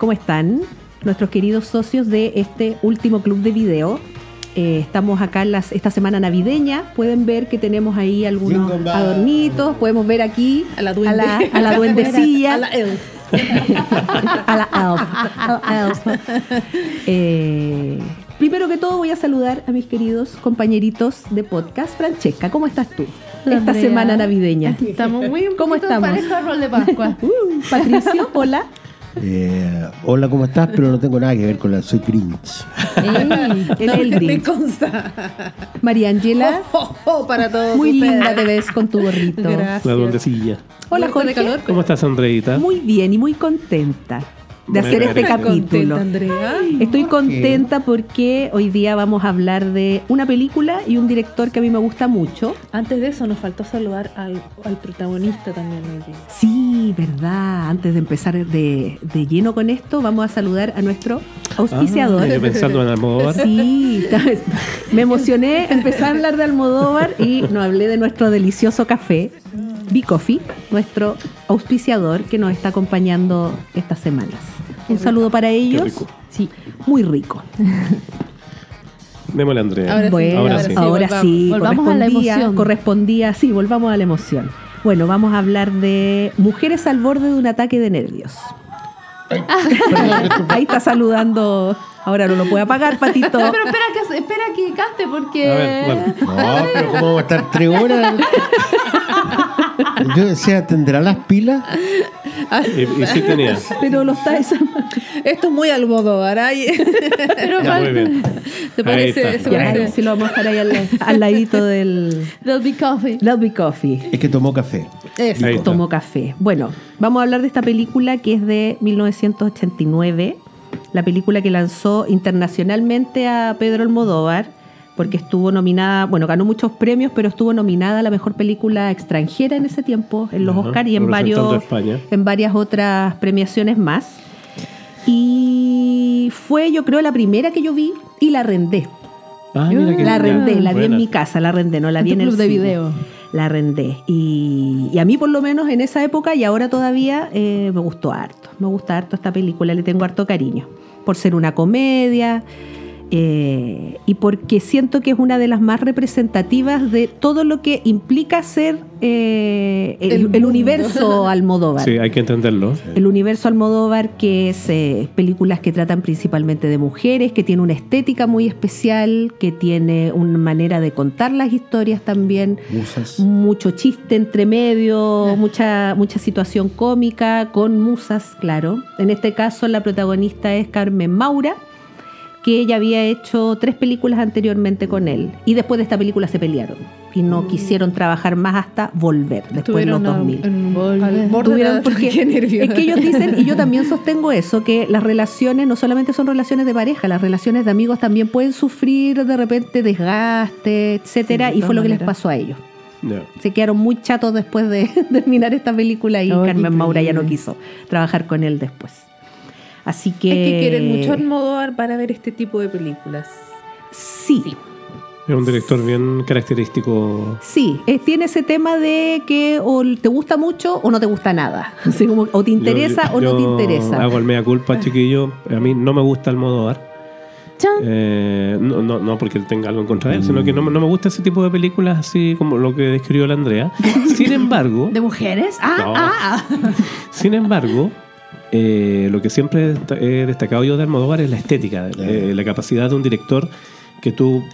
¿cómo están? Nuestros queridos socios de este último club de video. Eh, estamos acá en las, esta semana navideña. Pueden ver que tenemos ahí algunos adornitos. Podemos ver aquí A la a duende. la, a la duendecilla. A la elf. a la elf. a la elf. Eh, primero que todo voy a saludar a mis queridos compañeritos de podcast. Francesca, ¿cómo estás tú? Esta Andrea. semana navideña. Estamos muy un ¿Cómo estamos? parejo al rol de Pascua. Uh, Patricio, hola. Eh, hola, ¿cómo estás? Pero no tengo nada que ver con la Soy Grinch. El Me consta. María Ángela, Oh, oh, para todos muy ustedes. linda te ves con tu gorrito. Gracias. La duendecilla. Hola Muerta de Jorge. calor. ¿Cómo estás, Andreita? Muy bien y muy contenta de hacer este capítulo. Contenta. Estoy contenta porque hoy día vamos a hablar de una película y un director que a mí me gusta mucho. Antes de eso, nos faltó saludar al, al protagonista también. hoy día. Sí, verdad. Antes de empezar de, de lleno con esto, vamos a saludar a nuestro auspiciador. Ah, pensando en Almodóvar. Sí, me emocioné, empecé a hablar de Almodóvar y no hablé de nuestro delicioso café, B-Coffee, nuestro auspiciador que nos está acompañando estas semanas. Un saludo para ellos. rico. Sí, muy rico. Démosle, Andrea. Ahora sí, bueno, ahora sí. ahora sí, volvamos- volvamos a la emoción. Correspondía, sí, volvamos a la emoción. Bueno, vamos a hablar de mujeres al borde de un ataque de nervios. Ahí está saludando. Ahora no lo puede apagar, Patito. Ah, pero espera que, espera que cante porque... A ver, bueno. No, pero ¿cómo vamos a estar tres horas? Yo decía, ¿tendrá las pilas? Y, y sí tenía. Pero lo está esa- Esto es muy Almodóvar. ay. Pero Ya, muy bien. ¿Te Ahí parece? se Ya, parece? si lo vamos a dejar ahí al, al ladito del There'll be coffee. Love Coffee. Es que tomó café. Está. Tomó café. Bueno, vamos a hablar de esta película que es de 1989, la película que lanzó internacionalmente a Pedro Almodóvar, porque estuvo nominada, bueno, ganó muchos premios, pero estuvo nominada a la mejor película extranjera en ese tiempo, en los Ajá, Oscars y en varios, en varias otras premiaciones más. Y fue, yo creo, la primera que yo vi y la arrendé. Ah, mira que La arrendé, ya, la vi en mi casa, la arrendé, no la En vi en el club de cine. video. La arrendé. Y, y a mí, por lo menos en esa época y ahora todavía, eh, me gustó harto. Me gusta harto esta película, le tengo harto cariño. Por ser una comedia eh, y porque siento que es una de las más representativas de todo lo que implica ser eh, el, El el mundo. universo Almodóvar. Sí, hay que entenderlo. El universo Almodóvar, que es eh, películas que tratan principalmente de mujeres, que tiene una estética muy especial, que tiene una manera de contar las historias también, Musas. mucho chiste entre medio, mucha, mucha situación cómica, con musas, claro. En este caso la protagonista es Carmen Maura, que ella había hecho tres películas anteriormente con él. Y después de esta película se pelearon. Y no quisieron trabajar más hasta volver, después en los Estuvieron a- 2000. en un bol- Vale. al borde de Tuvieron- porque Qué nervios. es que ellos dicen, y yo también sostengo eso, que las relaciones no solamente son relaciones de pareja, las relaciones de amigos también pueden sufrir de repente desgaste, etcétera, Sí, de y fue lo que les pasó a ellos. Se quedaron muy chatos después de terminar esta película y Carmen Maura ya no quiso trabajar con él después. Así que... Es que quieren mucho Almodóvar para ver este tipo de películas. Sí, Es un director bien característico. sí, eh, tiene ese tema de que o te gusta mucho o no te gusta nada. Así como, o te interesa Yo- o no te interesa. Hago el mea culpa, chiquillo. A mí no me gusta Almodóvar. Chan. Eh, no, no, no porque tenga algo en contra de él, sino que no, me- no me gusta ese tipo de películas así como lo que describió la Andrea. Sin embargo, ¿De mujeres? Ah, No. ah. sin embargo, eh, lo que siempre he destacado yo de Almodóvar es la estética, eh, la capacidad de un director que tú,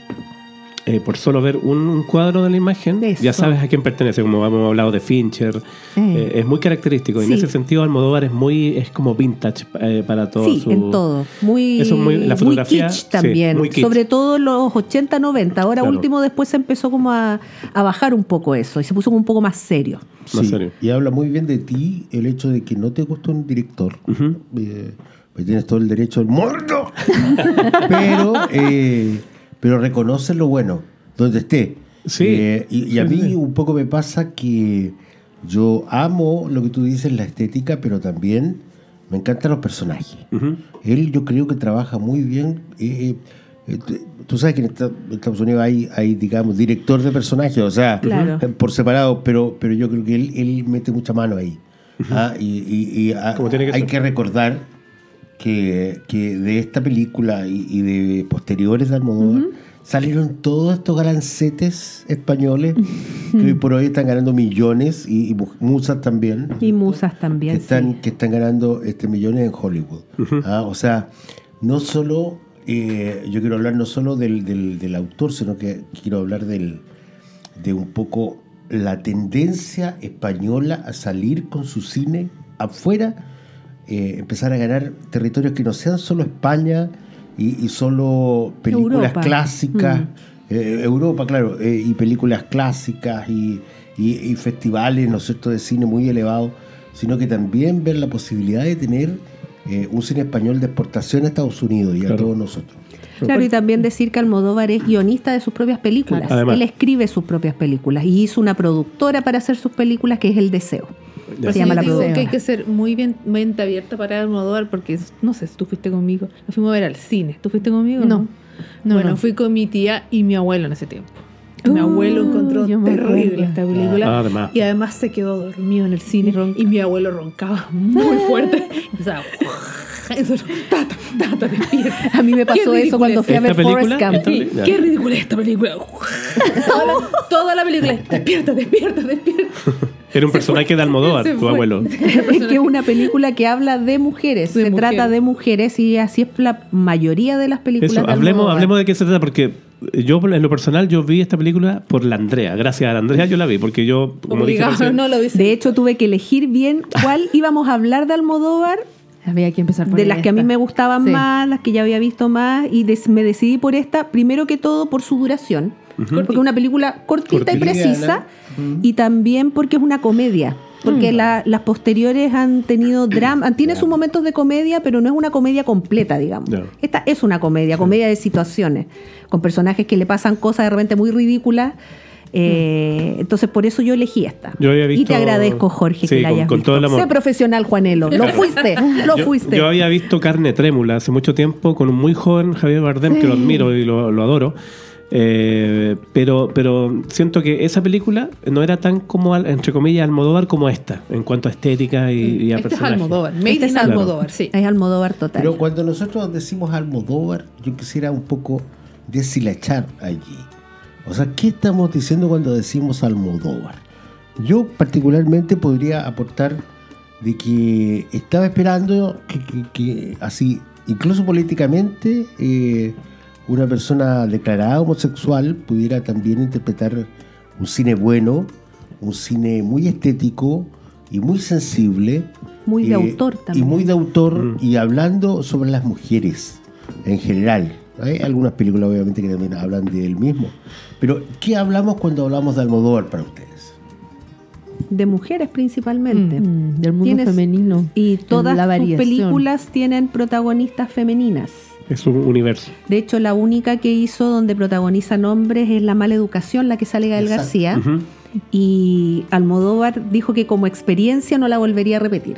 eh, por solo ver un, un cuadro de la imagen, Eso. ya sabes a quién pertenece, como hemos hablado de Fincher. Eh, es muy característico. y Sí. En ese sentido, Almodóvar es muy es como vintage eh, para todo Sí, su- en todo. Muy, Eso es muy- la muy fotografía, kitsch sí, también. muy kitsch. Sobre todo en los 80, 90. Ahora Claro. último después se empezó como a, a bajar un poco eso y se puso como un poco más serio. Más Sí, serio. Y habla muy bien de ti el hecho de que no te gustó un director. Eh, pues tienes todo el derecho del mundo. pero, eh, pero reconoce lo bueno, donde esté. Sí. Eh, y, y a Sí, mí sí. un poco me pasa que yo amo lo que tú dices, la estética, pero también me encantan los personajes. Ujú. Él yo creo que trabaja muy bien. eh, eh, tú sabes que en esta- en Estados Unidos hay, hay, digamos, director de personajes, o sea, Claro. eh, por separado, pero, pero yo creo que él, él mete mucha mano ahí. Ah, y y- y, ah, Como tiene que hay ser. que recordar que, que de esta película y, y de posteriores de Almodóvar salieron todos estos galancetes españoles que hoy por hoy están ganando millones y, y mu- musas también. Y musas que también. están, sí. que están ganando este, millones en Hollywood. Ah, o sea, no solo, eh, yo quiero hablar no solo del, del- del autor, sino que quiero hablar del, de un poco la tendencia española a salir con su cine afuera, eh, empezar a ganar territorios que no sean solo España y, y solo películas Europa. clásicas. eh, Europa, claro, eh, y películas clásicas y, y- y festivales, ¿no es cierto?, de cine muy elevados, sino que también ver la posibilidad de tener eh, un cine español de exportación a Estados Unidos y a todos nosotros. Claro, y también decir que Almodóvar es guionista de sus propias películas. Además. Él escribe sus propias películas y hizo una productora para hacer sus películas que es El Deseo. Ya. Se llama Yo la digo que hay que ser muy bien mente abierta para Almodóvar porque no sé si tú fuiste conmigo. Nos fuimos a ver al cine. ¿Tú fuiste conmigo? No. No, bueno, no. fui con mi tía y mi abuelo en ese tiempo. Mi abuelo Uh, encontró terrible esta película. Ah, además. Y además se quedó dormido en el cine. Y mi abuelo roncaba muy fuerte. Empezaba. Tata. A mí me pasó eso cuando fui a ¿Esta ver Forrest película? Gump. Qué ridícula es esta película. toda, la, toda la película. Despierta, despierta, despierta. Era un personaje de Almodóvar, tu abuelo. Es que es una película que habla de mujeres, De se trata de mujeres y así es la mayoría de las películas Eso, de hablemos, hablemos de qué se trata, porque yo en lo personal yo vi esta película por la Andrea. Gracias a la Andrea yo la vi, porque yo, como dije Obligado, recién, no lo dice. De hecho, tuve que elegir bien cuál íbamos a hablar de Almodóvar, Había que empezar por de las que a mí me gustaban Sí. más, las que ya había visto más, y des- me decidí por esta, primero que todo por su duración, porque es una película cortita y precisa, y también porque es una comedia. Porque la- las posteriores han tenido drama, tiene sus momentos de comedia, pero no es una comedia completa, digamos. Esta es una comedia, comedia de situaciones, con personajes que le pasan cosas de repente muy ridículas. Eh, Entonces, por eso yo elegí esta. Yo había y te agradezco, Jorge, Sí, que la con- hayas con visto. todo el amor. Sé profesional, Juanelo. Lo fuiste, lo yo, fuiste. yo había visto Carne Trémula hace mucho tiempo con un muy joven Javier Bardem, que lo admiro y lo, lo adoro. Eh, pero, pero siento que esa película no era tan como, entre comillas, Almodóvar como esta, en cuanto a estética y, y a Este es personajes. Almodóvar. Made Este es. Almodóvar, sí. Es Almodóvar total. Pero cuando nosotros decimos Almodóvar, yo quisiera un poco deshilachar allí. O sea, ¿qué estamos diciendo cuando decimos Almodóvar? Yo particularmente podría aportar de que estaba esperando que, que- que así, incluso políticamente, eh, una persona declarada homosexual pudiera también interpretar un cine bueno, un cine muy estético y muy sensible. Muy de eh, autor también. Y muy de autor y hablando sobre las mujeres en general. Hay algunas películas obviamente que también hablan de él mismo. Pero, ¿qué hablamos cuando hablamos de Almodóvar para ustedes? de mujeres principalmente. Mm, del mundo Tienes- femenino. Y todas sus películas tienen protagonistas femeninas. Es un universo. De hecho, la única que hizo donde protagonizan hombres es La Mala Educación, la que sale Gael Exacto. García. Y Almodóvar dijo que como experiencia no la volvería a repetir.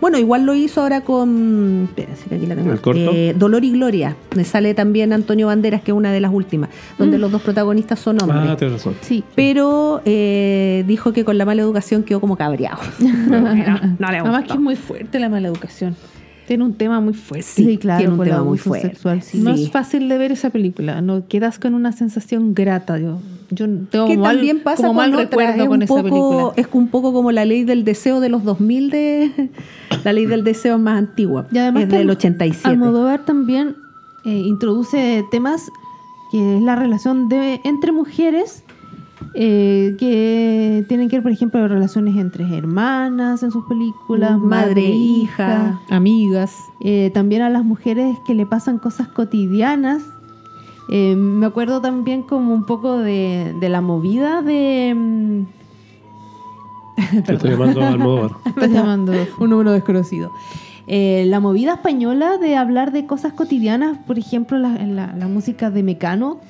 Bueno, igual lo hizo ahora con. Espérense, que aquí la tengo. ¿El corto? Eh, Dolor y Gloria. Me sale también Antonio Banderas, que es una de las últimas, donde los dos protagonistas son hombres. Ah, tienes razón. Sí. Pero eh, dijo que con la mala educación quedó como cabreado. no, no le Además que es muy fuerte la mala educación. Tiene un tema muy fuerte. Sí, Sí, claro, tiene un tema muy fuerte. sexual, sí. No Sí. es fácil de ver esa película. No quedas con una sensación grata. Yo, yo tengo que mal, también pasa como mal recuerdo es con un esa película. poco, es un poco como la ley del deseo de los 2000 de la ley del deseo es más antigua Y además es del Alm- 87 Almodóvar también eh, introduce temas que es la relación de, entre mujeres eh, que tienen que ver, por ejemplo, relaciones entre hermanas en sus películas, Madre, hija. Amigas. Eh, también a las mujeres que le pasan cosas cotidianas. Eh, me acuerdo también como un poco de, de la movida de... mm, Te estoy llamando Almodóvar. Estás llamando. un número desconocido. Eh, la movida española de hablar de cosas cotidianas, por ejemplo, la, en la, la música de Mecano,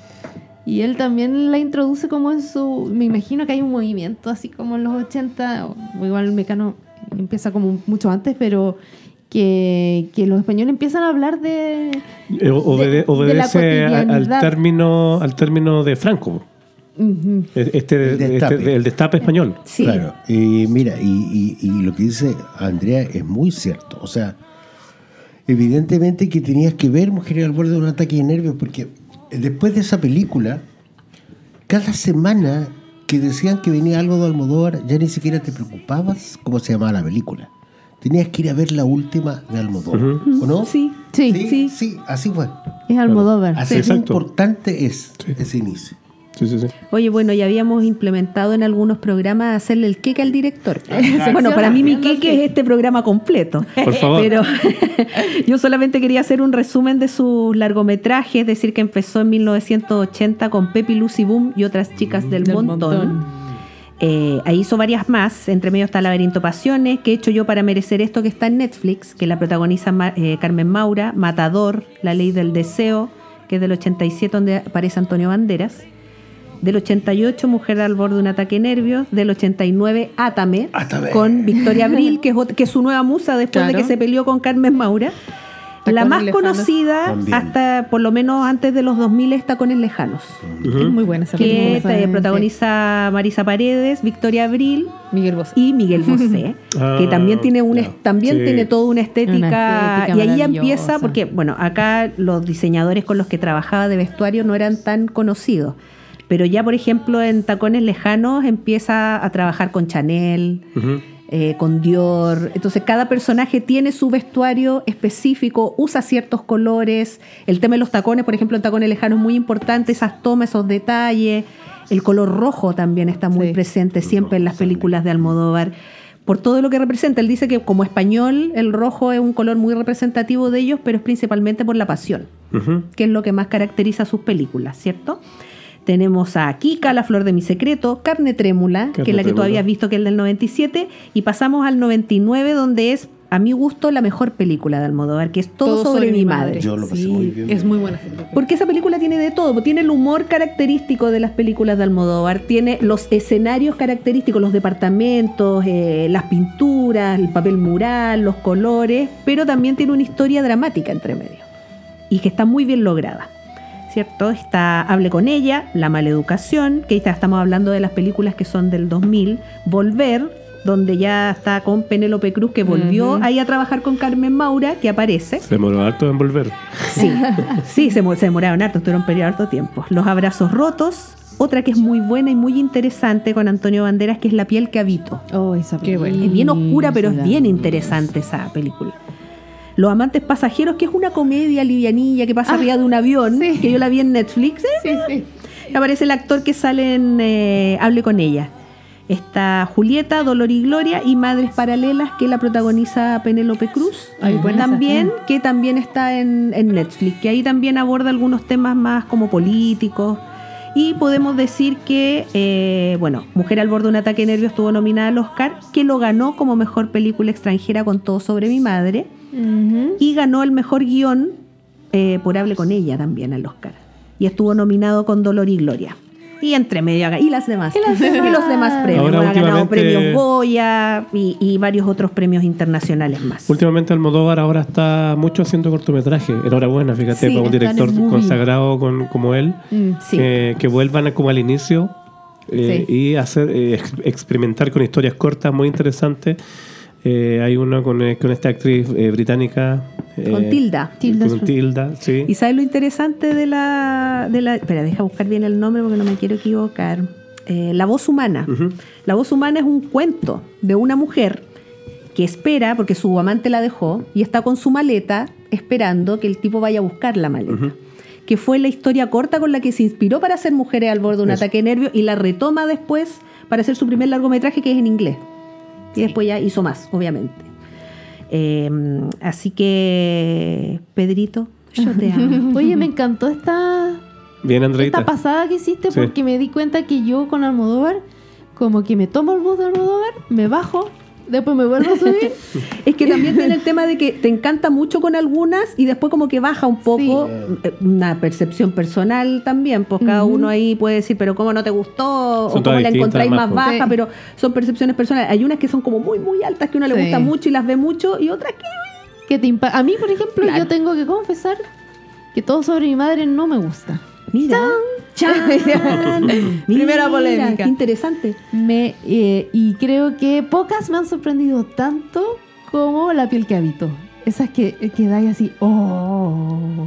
y él también la introduce como en su... Me imagino que hay un movimiento así como en los 80, o igual Mecano empieza como mucho antes, pero que, que los españoles empiezan a hablar de... Eh, obede- de la obedece al término, al término de Franco. Ujú. Este, El este- destape. el destape español. sí Claro, y mira, y, y- y lo que dice Andrea es muy cierto. O sea, evidentemente que tenías que ver Mujeres al borde de un ataque de nervios, porque después de esa película, cada semana que decían que venía algo de Almodóvar, ya ni siquiera te preocupabas cómo se llamaba la película. Tenías que ir a ver la última de Almodóvar, ¿o no? Sí, Sí. sí, sí, así fue. Es Almodóvar. Así exacto. importante es Sí. ese inicio. Sí, sí, sí. Oye, bueno, ya habíamos implementado en algunos programas hacerle el queque al director. Exacto. bueno, para mí mi queque es este programa completo. Por favor. Pero yo solamente quería hacer un resumen de sus largometrajes, decir que empezó en 1980 con Pepi, Lucy Boom y otras chicas del, Del montón. montón. Eh, ahí hizo varias más, entre medio está Laberinto Pasiones, que he hecho yo para merecer esto que está en Netflix, que la protagoniza Ma- eh, Carmen Maura, Matador, La Ley del Deseo, que es del 87 donde aparece Antonio Banderas, del 88 Mujer al borde de un ataque de nervios, del 89 Átame, Átame. con Victoria Abril, que es, ot- que es su nueva musa después de que se peleó con Carmen Maura. La Tacones más lejanos. conocida, También. hasta por lo menos antes de los 2000, está con El Lejanos Es muy buena esa que película. eh, protagoniza Marisa Paredes, Victoria Abril Miguel Bosé. y Miguel Bosé, Ah, que también tiene una ya. también Sí. tiene toda una estética, Una estética y ahí empieza porque bueno, acá los diseñadores con los que trabajaba de vestuario no eran tan conocidos. Pero ya, por ejemplo, en Tacones Lejanos empieza a trabajar con Chanel. Eh, con Dior. Entonces cada personaje tiene su vestuario específico, usa ciertos colores. El tema de los tacones, por ejemplo, en Tacones Lejanos es muy importante, esas tomas, esos detalles. El color rojo también está muy Sí. presente siempre en las películas de Almodóvar. Por todo lo que representa. Él dice que como español el rojo es un color muy representativo de ellos, pero es principalmente por la pasión que es lo que más caracteriza sus películas, ¿cierto? Tenemos a Kika, La Flor de mi Secreto, Carne Trémula, que es la que tú habías visto que es del 97, y pasamos al 99, donde es, a mi gusto, la mejor película de Almodóvar, que es Todo, sobre, mi madre. Yo lo pasé Sí, muy bien. Es muy buena. Porque esa película tiene de todo, tiene el humor característico de las películas de Almodóvar, tiene los escenarios característicos, los departamentos, eh, las pinturas, el papel mural, los colores, pero también tiene una historia dramática entre medio y que está muy bien lograda. ¿Cierto? Está Hable con ella, La maleducación, que ahí está- estamos hablando de las películas que son del 2000, Volver, donde ya está con Penélope Cruz, que volvió ahí a trabajar con Carmen Maura, que aparece. Se demoró harto en volver. Sí, sí, se, mo- se demoraron harto, estuvieron periodo harto tiempo. Los abrazos rotos, otra que es muy buena y muy interesante con Antonio Banderas, que es La piel que habito. Oh, esa Qué bueno. Es bien oscura, pero es película. bien interesante esa película. Los amantes pasajeros, que es una comedia livianilla que pasa Ah, arriba de un avión, sí. que yo la vi en Netflix. ¿eh? Sí, sí. Aparece el actor que sale en eh, Hable con ella. Está Julieta, Dolor y Gloria y Madres Paralelas, que la protagoniza Penélope Cruz. Ay, buena esa. también, que también está en, en Netflix, que ahí también aborda algunos temas más como políticos. Y podemos decir que, eh, bueno, Mujer al borde de un ataque de nervios estuvo nominada al Oscar, que lo ganó como mejor película extranjera con Todo sobre mi madre, Y ganó el mejor guion eh, por Hable con ella también al Oscar. Y estuvo nominado con Dolor y Gloria. Y entre medio, y las demás. Y, los demás premios. Ahora, ha ganado premios Goya y, y varios otros premios internacionales más. Últimamente Almodóvar ahora está mucho haciendo cortometraje. Enhorabuena, fíjate, Sí, para un director consagrado con- como él, Mm. Sí. que, que vuelvan a- como al inicio eh, Sí. y hacer eh, ex- experimentar con historias cortas muy interesantes. Eh, hay uno con, eh, con esta actriz eh, británica. Con Tilda. Tilda Con. Tilda, sí. ¿Y sabes lo interesante de la, de la... Espera, deja buscar bien el nombre porque no me quiero equivocar. La voz humana. La voz humana es un cuento de una mujer que espera, porque su amante la dejó, y está con su maleta esperando que el tipo vaya a buscar la maleta. Que fue la historia corta con la que se inspiró para hacer Mujeres al borde de un Eso. ataque de nervios y la retoma después para hacer su primer largometraje que es en inglés. Y después ya hizo más, obviamente. Eh, así que, Pedrito, yo te amo. Oye, me encantó esta, Bien, Andreita. esta pasada que hiciste Sí. porque me di cuenta que yo con Almodóvar, como que me tomo el bus de Almodóvar, me bajo, después me vuelvo a subir. Es que también tiene el tema de que te encanta mucho con algunas y después como que baja un poco eh, una percepción personal también, pues cada uno ahí puede decir, pero cómo no te gustó Son o cómo la encontráis más además, baja, Sí. pero son percepciones personales. Hay unas que son como muy, muy altas que a uno le gusta mucho y las ve mucho y otras que... que te impa- A mí, por ejemplo, Claro. yo tengo que confesar que todo sobre mi madre no me gusta. Mira. Primera polémica. Qué interesante. Me, eh, y creo que pocas me han sorprendido tanto como La piel que habito. esas que quedáis así, oh,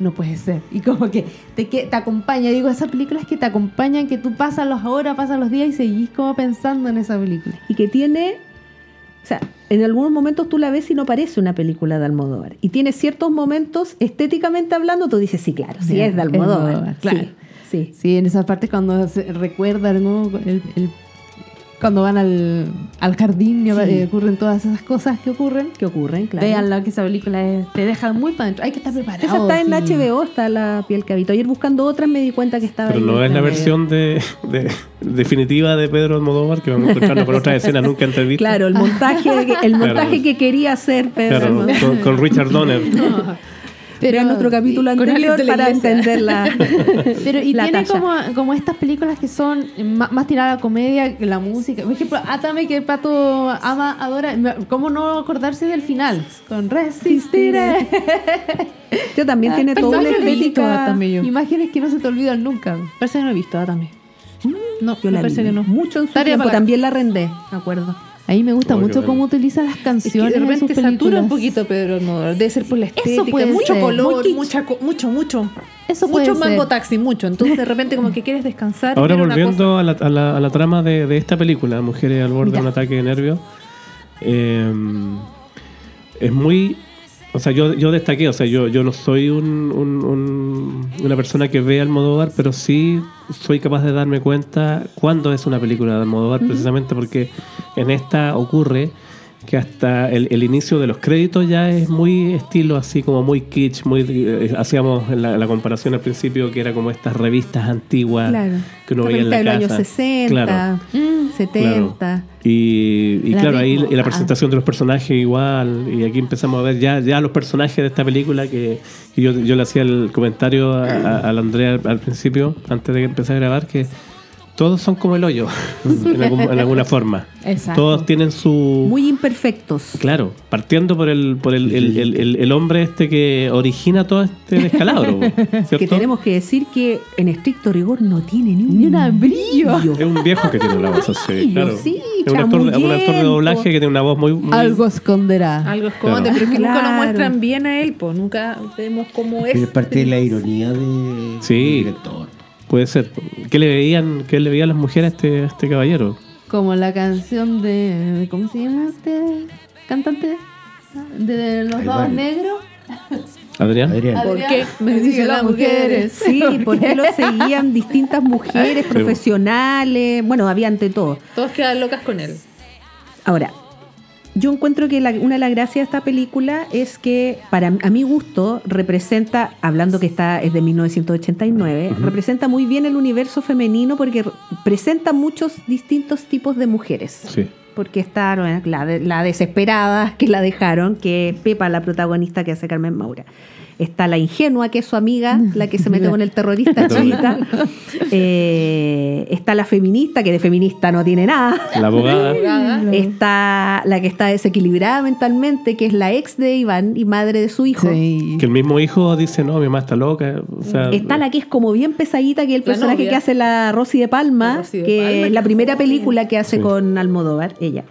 no puede ser. Y como que te, que te acompaña, digo, esas películas que te acompañan, que tú pasas las horas, pasas los días y seguís como pensando en esa película. y que tiene, o sea, en algunos momentos tú la ves y no parece una película de Almodóvar. Y tiene ciertos momentos, estéticamente hablando, tú dices, sí, claro, sí es de es Almodóvar. Almodóvar, claro. Sí, sí. Sí, en esas partes cuando se recuerdan, ¿no? El- el- cuando van al, al jardín y Sí. eh, ocurren todas esas cosas que ocurren. que ocurren, claro. Véanla, que esa película es- te deja muy para adentro. Hay que estar preparado. Esa está en sí. HBO, está la piel que habito. Ayer buscando otras me di cuenta que estaba Pero ahí no es la versión de, de- definitiva de Pedro Almodóvar que vamos encontrando con otras escenas nunca entrevistas. Claro, el montaje, el montaje Claro. que quería hacer Pedro Claro, con, con Richard Donner. Pero, Vean nuestro capítulo anterior para iglesia. entender la, Pero y la tiene como, como estas películas que son más, más tiradas a la comedia que la música. Por ejemplo, Atame que pato ama, adora. ¿Cómo no acordarse del final? Con Resistiré. Yo también tiene toda una estética. Imágenes que no se te olvidan nunca. Parece que no he visto ah, también. No, Yo la parece vi que no. mucho en su tiempo, también la arrendé, me acuerdo. A mí me gusta Oh, mucho bueno. cómo utiliza las Es que canciones de en sus repente satura un poquito Pedro Almodóvar. Debe ser por la estética. puede mucho ser, muy color, kitsch. mucha, co- mucho, mucho. Eso puede mucho ser. mango taxi, mucho. Entonces de repente como que quieres descansar. Ahora volviendo a la, a la- a la trama de, de esta película, Mujeres al borde de un ataque de nervios, eh, es muy... O sea, yo, yo destaqué, o sea, yo, yo no soy un- un- un- una persona que ve Almodóvar, pero sí soy capaz de darme cuenta cuándo es una película de Almodóvar, precisamente porque en esta ocurre que hasta el, el inicio de los créditos ya es muy estilo así como muy kitsch, muy eh, hacíamos la, la comparación al principio que era como estas revistas antiguas Claro. que uno veía en la de los casa. años 60, Claro. Mm, 70. Y, y La claro, ahí y la Ah. presentación de los personajes igual, y aquí empezamos a ver ya, ya los personajes de esta película que, que yo, yo le hacía el comentario a, a, a la Andrea al, al principio, antes de que empezara a grabar, que todos son como el hoyo, en, algún- en alguna forma. Exacto. Todos tienen su... Muy imperfectos. Claro, partiendo por el, por el, el, el- el- el hombre este que origina todo este descalabro, ¿cierto? Que tenemos que decir que en estricto rigor no tiene ni un, Ni una brillo. Es un viejo que tiene una voz así, claro. sí, es un actor, de- un actor de chamullento. doblaje que tiene una voz muy... muy- Algo esconderá. Algo esconde, Claro. pero que nunca lo muestran bien a él, pues nunca vemos cómo es. Es parte de la ironía de, Sí. del director. Puede ser. ¿Qué le veían, qué le veían las mujeres a este, a este caballero? Como la canción de. ¿Cómo se llama este cantante? De los Hay dos varios. negros. Adrián. Adrián. ¿Por qué? Me dicen las mujeres. Sí, porque lo seguían distintas mujeres profesionales. Bueno, había ante todo. Todos quedan locas con él. Ahora, yo encuentro que la- una de las gracias de esta película es que, para a mi gusto, representa, hablando que está es de 1989, representa muy bien el universo femenino porque re- presenta muchos distintos tipos de mujeres. Sí. Porque está bueno, la, la desesperada que la dejaron, que es Pepa, la protagonista que hace Carmen Maura. Está la ingenua, que es su amiga, la que se mete con el terrorista chiquita. Eh, está la feminista, que de feminista no tiene nada. La abogada. Está la que está desequilibrada mentalmente, que es la ex de Iván y madre de su hijo. Sí. Que el mismo hijo dice, no, mi mamá está loca. O sea, Está la que es como bien pesadita, que es el La personaje novia. que hace la Rosy de Palma, La Rosy de que Palma, es la primera película que hace Sí. con Almodóvar, ella.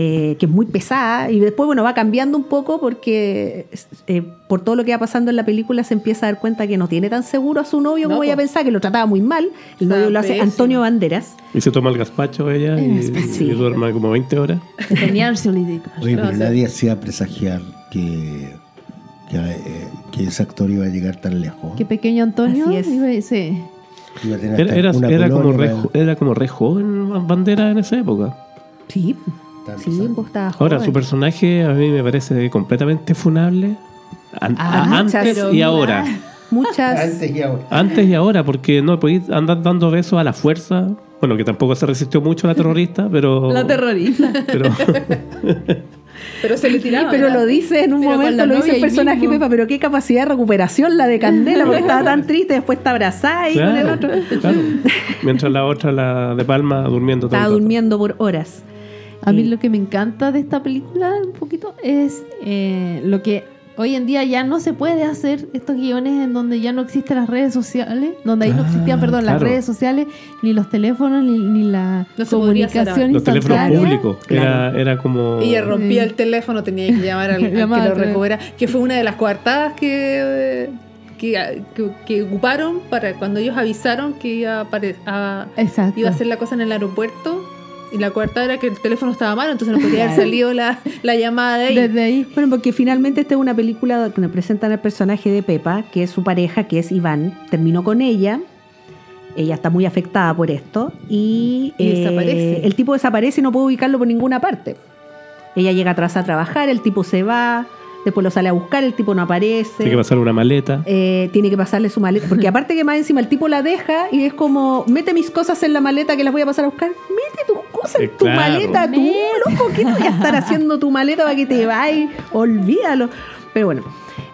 Eh, que es muy pesada y después, bueno, va cambiando un poco porque eh, por todo lo que va pasando en la película se empieza a dar cuenta que no tiene tan seguro a su novio No, como ella pensaba, que lo trataba muy mal. El Está novio lo hace pésimo. Antonio Banderas. y se toma el gazpacho ella y, Sí. y duerme como 20 horas. Tenía ansiolíticos. Oye, pero nadie hacía presagiar que, que, eh, que ese actor iba a llegar tan lejos. Qué pequeño Antonio. Así es. iba- sí. Iba a tener Era, como re, era como re joven Bandera en esa época. Sí, Sí, pues Ahora, joven. su personaje a mí me parece completamente funable. An- Ah, a- muchas, antes pero y mira. ahora. Muchas... Antes y ahora. Antes y ahora, porque no podéis andar dando besos a la fuerza. Bueno, que tampoco se resistió mucho la terrorista, pero. La terrorista. pero Pero se le tiraba. Pero lo dice en un Pero con momento, la lo dice novia el ahí personaje mismo. Pepa, pero qué capacidad de recuperación la de Candela, porque estaba tan triste, después está abrazada ahí con el claro, otro. claro. Mientras la otra, la de Palma, durmiendo todo Estaba rato. durmiendo por horas. A mí lo que me encanta de esta película un poquito es eh, lo que hoy en día ya no se puede hacer estos guiones en donde ya no existen las redes sociales, donde ahí no existían, Ah, perdón, las redes sociales, ni los teléfonos, ni, ni la No comunicación Los teléfonos públicos. Era, era como. Ella rompía Sí. el teléfono, tenía que llamar al, que lo recupera, que fue una de las coartadas que, que, que- que ocuparon para cuando ellos avisaron que iba a, a- Exacto. iba a hacer la cosa en el aeropuerto. Y la coartada era que el teléfono estaba malo, entonces no podía haber salido la, la llamada de ahí. Desde ahí. Bueno, porque finalmente esta es una película donde nos presentan al personaje de Pepa, que es su pareja, que es Iván. Terminó con ella. Ella está muy afectada por esto. Y, Y eh, desaparece. el tipo desaparece y no puede ubicarlo por ninguna parte. Ella llega atrás a trabajar, el tipo se va, después lo sale a buscar, el tipo no aparece. Tiene que pasar una maleta. Eh, tiene que pasarle su maleta. Porque aparte que más encima el tipo la deja y es como, mete mis cosas en la maleta que las voy a pasar a buscar. Mete tus cosas en Eh, tu claro. maleta, tú, loco, ¿qué voy a estar haciendo tu maleta para que te vayas? Olvídalo. Pero bueno.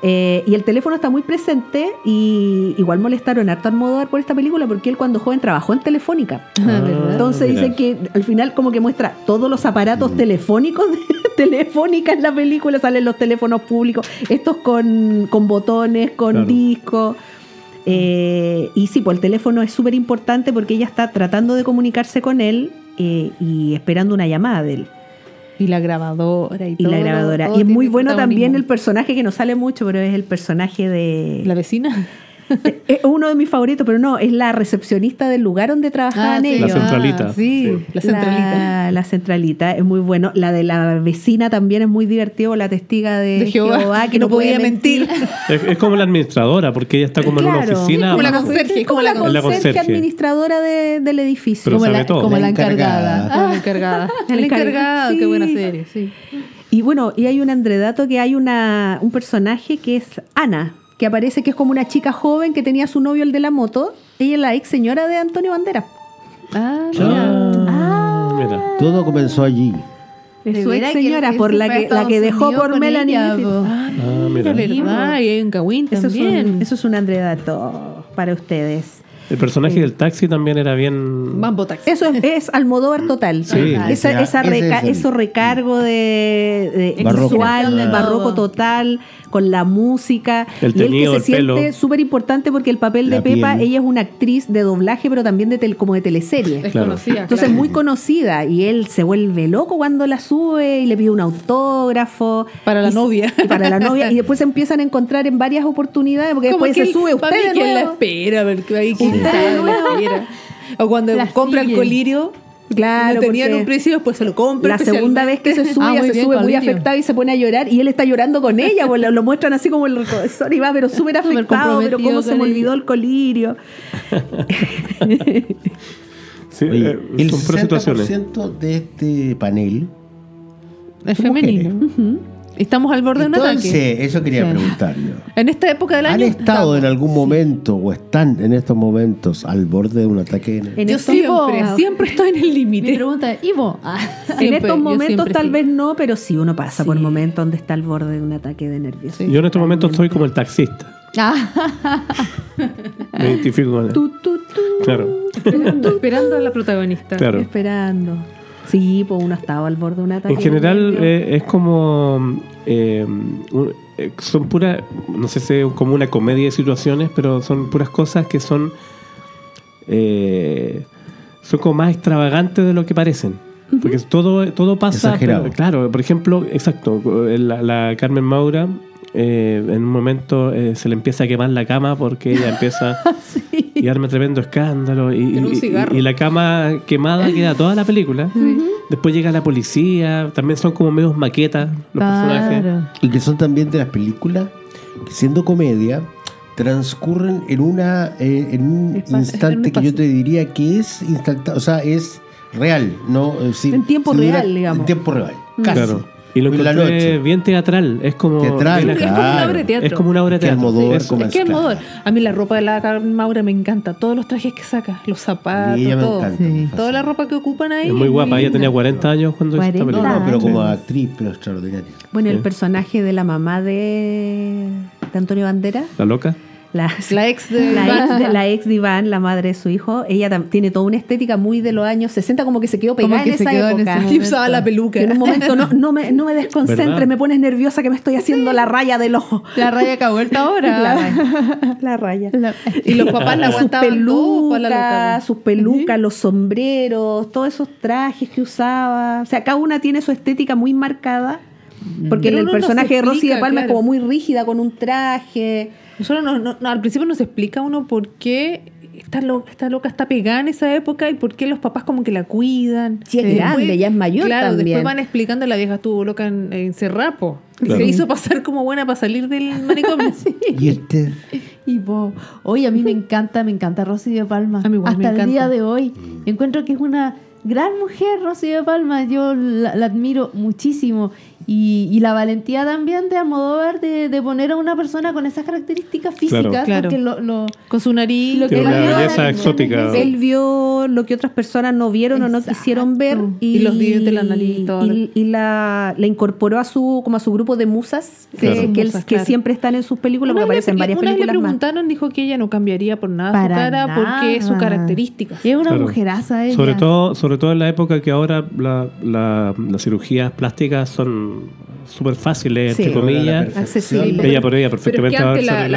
eh, y el teléfono está muy presente y igual molestaron harto a Almodóvar por esta película porque él cuando joven trabajó en Telefónica. Ah, ¿verdad? Entonces mira. dicen que al final como que muestra todos los aparatos telefónicos de Telefónica en la película, salen los teléfonos públicos, estos con, con botones, con Claro. discos. Eh, y sí, pues el teléfono es súper importante porque ella está tratando de comunicarse con él eh, y esperando una llamada de él. Y la grabadora y, Y todo. la grabadora. todo y es muy bueno también el personaje que no sale mucho, pero es el personaje de... ¿La vecina? Es uno de mis favoritos, pero no, es la recepcionista del lugar donde trabajaban Ah, sí. ellos. La centralita. sí, Sí. la centralita. La, la centralita es muy bueno. La de la vecina también es muy divertido, la testiga de, De Jehová, que no podía mentir. Es, es como la administradora, porque ella está como en una oficina. Como la conserje, Es como la Es la conserje conserje. administradora de- del edificio. Pero como sabe la, todo. como la La encargada. encargada. La encargada. Sí. qué buena serie, sí. Y bueno, y hay un andredato que hay una, un personaje que es Ana, que aparece que es como una chica joven que tenía a su novio el de la moto. Ella es la ex señora de Antonio Banderas. Ah, Ah, mira. Todo comenzó allí. Es su ex señora, que por la que, la que Estados dejó por Melanie ella, Griffith. po. Ah, mira, verdad. Y hay un Eso es, también. un, eso es un andredato para ustedes. El personaje del taxi también era bien. Mambo Taxi. Eso es, es Almodóvar total. Sí. Esa, Ese- esa ese reca- es el- eso recargo de, de Barroco. visual, Ah. barroco total, con la música. El y él que teñido, se el siente pelo. súper importante porque el papel de La Pepa, piel. ella es una actriz de doblaje, pero también de tel- como de teleserie. Es Claro. conocida. Entonces claro. muy conocida y él se vuelve loco cuando la sube y le pide un autógrafo. Para la Y novia. y para la novia. Y después se empiezan a encontrar en varias oportunidades porque Como después que se sube para usted de que él la espera, a ver que ahí quién O cuando La compra el sigue. colirio, Claro, lo tenía en porque- un precio, después se lo compra. La segunda vez que se sube, Ah, muy se bien, sube muy afectado y se pone a llorar y él está llorando con ella, pues lo, lo muestran así como el recogesor y va, pero súper afectado, pero cómo se me olvidó el colirio. Sí, Oye, eh, el son puras situaciones. 60% de este panel Es femenino. Estamos al borde de un ataque. eso quería Sí. preguntar yo. En esta época del ¿Han año. estado en algún momento o están en estos momentos al borde de un ataque? en- En Yo estos- siempre, siempre estoy en el Mi límite. pregunta es, Ivo, ah, en estos momentos tal sí. vez no, pero sí uno pasa por Sí. momentos donde está al borde de un ataque de nervios. Sí. Yo en estos momentos estoy como el taxista. ah, Me identifico con él. Tu. Claro, Esperando, esperando a la protagonista. claro. Esperando. Sí, pues uno estaba al borde de un ataque. En general eh, es como eh, un- eh, son puras, no sé si es como una comedia de situaciones, pero son puras cosas que son eh, son como más extravagantes de lo que parecen. Porque todo, todo pasa. Exagerado. pero, claro, por ejemplo, exacto, la, la Carmen Maura. Eh, en un momento eh, se le empieza a quemar la cama porque ella empieza y arma tremendo escándalo y, En un y- cigarro. y la cama quemada queda toda la película. Después llega la policía, también son como medios maquetas los personajes. Y que son también de las películas que siendo comedia transcurren en una eh, en un Espacio- en instante un que yo te diría que es instantáneo, o sea, es real, no Eh, sí, En tiempo sí dura- real, digamos. En tiempo real, casi. Claro. Y lo la noche. bien teatral, es como Teatral, bien- Es como una obra de teatro. es como una obra de teatro. Almodóvar Es- como Es que Claro. Almodóvar. A mí la ropa de la Carmen Maura me encanta. Todos los trajes que saca, los zapatos, Y todo. Sí. Toda la ropa que ocupan ahí. es muy guapa, ella tenía 40 años cuando hizo esta 40. película. No, pero Sí. como actriz, pero extraordinaria. Bueno, el Sí. personaje de la mamá de, de Antonio Bandera, ¿La loca? La, La ex de la Iván. ex, de, la ex de Iván, la madre de su hijo, ella tiene toda una estética muy de los años 60, como que se quedó pegada que en se esa quedó en época. ese Y usaba la peluca. Que en un momento no, no me, no me desconcentre, ¿Verdad? me pones nerviosa que me estoy haciendo la raya del ojo. La raya que ha vuelto ahora. La raya. La raya. La- Y los papás la sus aguantaban pa' la loca, pelucas, sus pelucas, los sombreros, todos esos trajes que usaba. O sea, cada una tiene su estética muy marcada. Porque Pero el personaje de Rosy de Palma es como muy rígida con un traje. Nosotros no- no- no, al principio nos explica uno por qué esta, lo- esta loca está pegada en esa época y por qué los papás como que la cuidan. Sí, es Después- grande, ya es mayor Claro, también. después van explicando la vieja estuvo loca en, en Cerrapo. Claro. Se hizo pasar como buena para salir del manicomio. Y este, Y vos, oye, a mí me encanta, me encanta Rosy de Palma. A mí igual Hasta me el día encanta. de hoy. Encuentro que es una gran mujer, Rosy de Palma. Yo la, la admiro muchísimo. Y, y la valentía también de Almodóvar de, de poner a una persona con esas características físicas. Claro. Porque lo, lo- Con su nariz. Lo que una belleza la- exótica. Él vio lo que otras personas no vieron o no quisieron ver Y los dientes de la nariz y todo. y, y la, la incorporó a su como a su grupo de musas que, Claro. que, él- Musas, que claro. siempre están en sus películas Una porque vez aparecen le- varias una le más. preguntaron, dijo que ella no cambiaría por nada Para su cara porque es su nada. característica. es una Claro. mujeraza ella. Sobre todo, sobre todo en la época que ahora la- la- las cirugías plásticas son súper fáciles, Sí. entre comillas. Accesible. Ella por ella Pero es perfectamente que antes haberse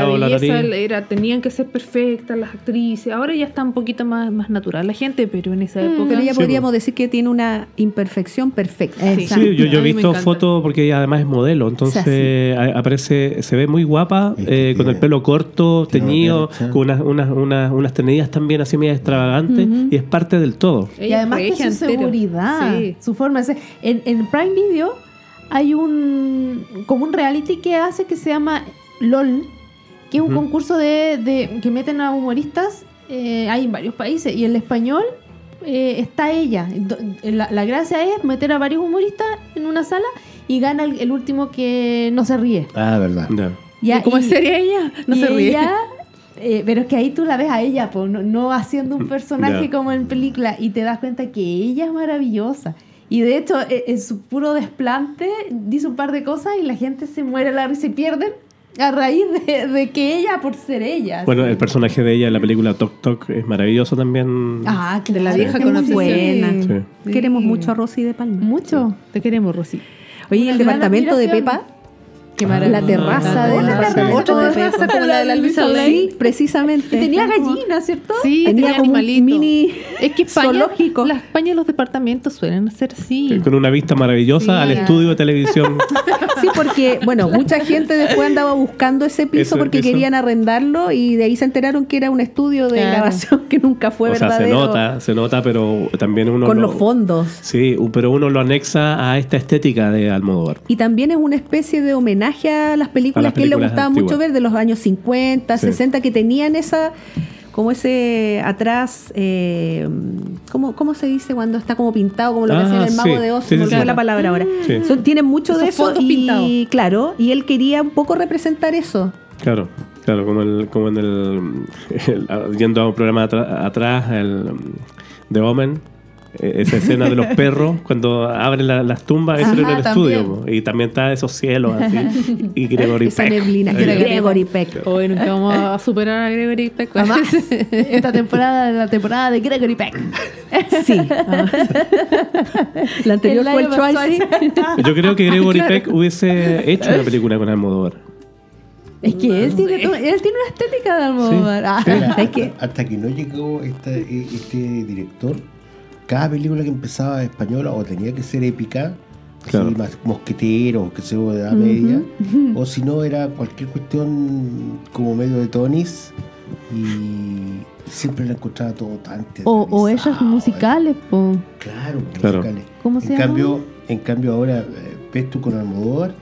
la, la era, tenían que ser perfectas las actrices. Ahora ya está un poquito más, más natural la gente, pero en esa época. Pero ella Sí, podríamos decir que tiene una imperfección perfecta. Sí, yo, he visto fotos porque ella además es modelo, entonces aparece, se ve muy guapa, eh, con el pelo corto, teñido, con unas, unas, unas, unas tenidas también así medio extravagantes y es parte del todo. Y además que su entero. seguridad, Sí. su forma de ser. En, en Prime Video hay un como un reality que hace que se llama LOL, que es un concurso de, de- que meten a humoristas, eh, hay en varios países, y en el español eh, está ella. La, la gracia es meter a varios humoristas en una sala y gana el, el último que no se ríe. Ah, verdad. Ya, ¿Y cómo y- seria ella? No y se ríe. ella, eh, pero es que ahí tú la ves a ella, po, no, no haciendo un personaje como en película, y te das cuenta que ella es maravillosa. Y de hecho, e- en su puro desplante, dice un par de cosas y la gente se muere a la risa y pierden a raíz de, de que ella, por ser ella. Bueno, el personaje de ella en la película Tok Tok es maravilloso también. Ah, de la vieja con obsesión. buena. Sí. Queremos mucho a Rosy de Palma. Mucho. Te queremos, Rosy. Oye, Una el departamento de. Pepa, Qué maravilla. la terraza de terraza Pepa. como la de la Luisa Sí, Ley. precisamente. Y tenía gallinas, ¿cierto? Sí, Tenía tenía, como un animalitos. mini es que España, zoológico. la España los departamentos suelen ser así. Con una vista maravillosa Sí. al estudio de televisión. Sí, porque, bueno, mucha gente después andaba buscando ese piso Ese porque piso. querían arrendarlo y de ahí se enteraron que era un estudio de Claro. grabación que nunca fue o sea, se nota, se nota, pero también uno con lo- los fondos. Sí, pero uno lo anexa a esta estética de Almodóvar. Y también es una especie de homenaje a las películas, A las que a él le gustaba antiguas. mucho ver de los años 50, Sí. 60, que tenían esa, como ese atrás, eh, ¿cómo, cómo se dice cuando está como pintado, como lo que Ah, hacía en el Mago sí. de Oz? Sí, me sí, la palabra ahora. Sí. Son- tienen mucho de Esos eso fondos y pintados. claro, y él quería un poco representar eso. Claro, claro, como, el, como en el, el- Yendo a un programa atrás, el The Omen, esa escena de los perros cuando abren la- las tumbas, eso era en Ajá, el también. estudio. po, Y también está esos cielos así. Y Gregory Esa Peck. neblina. Gregory Peck. Hoy nunca vamos a superar a Gregory Peck. Jamás. Esta temporada, la temporada de Gregory Peck. Sí. La anterior El fue el. Yo creo que Gregory Peck hubiese hecho una película con Almodóvar. Es que él tiene, todo- él tiene una estética de Almodóvar. Ah. Es que- hasta, hasta que no llegó esta- e- este director, cada película que empezaba española o tenía que ser épica, Claro. así más mosquetero, que se de edad media, o si no era cualquier cuestión como medio de tonis y siempre la encontraba todo tan O, o ellos musicales, po. Claro, Claro. musicales. ¿Cómo se en llama? cambio, en cambio ahora eh, ves tú con Almodóvar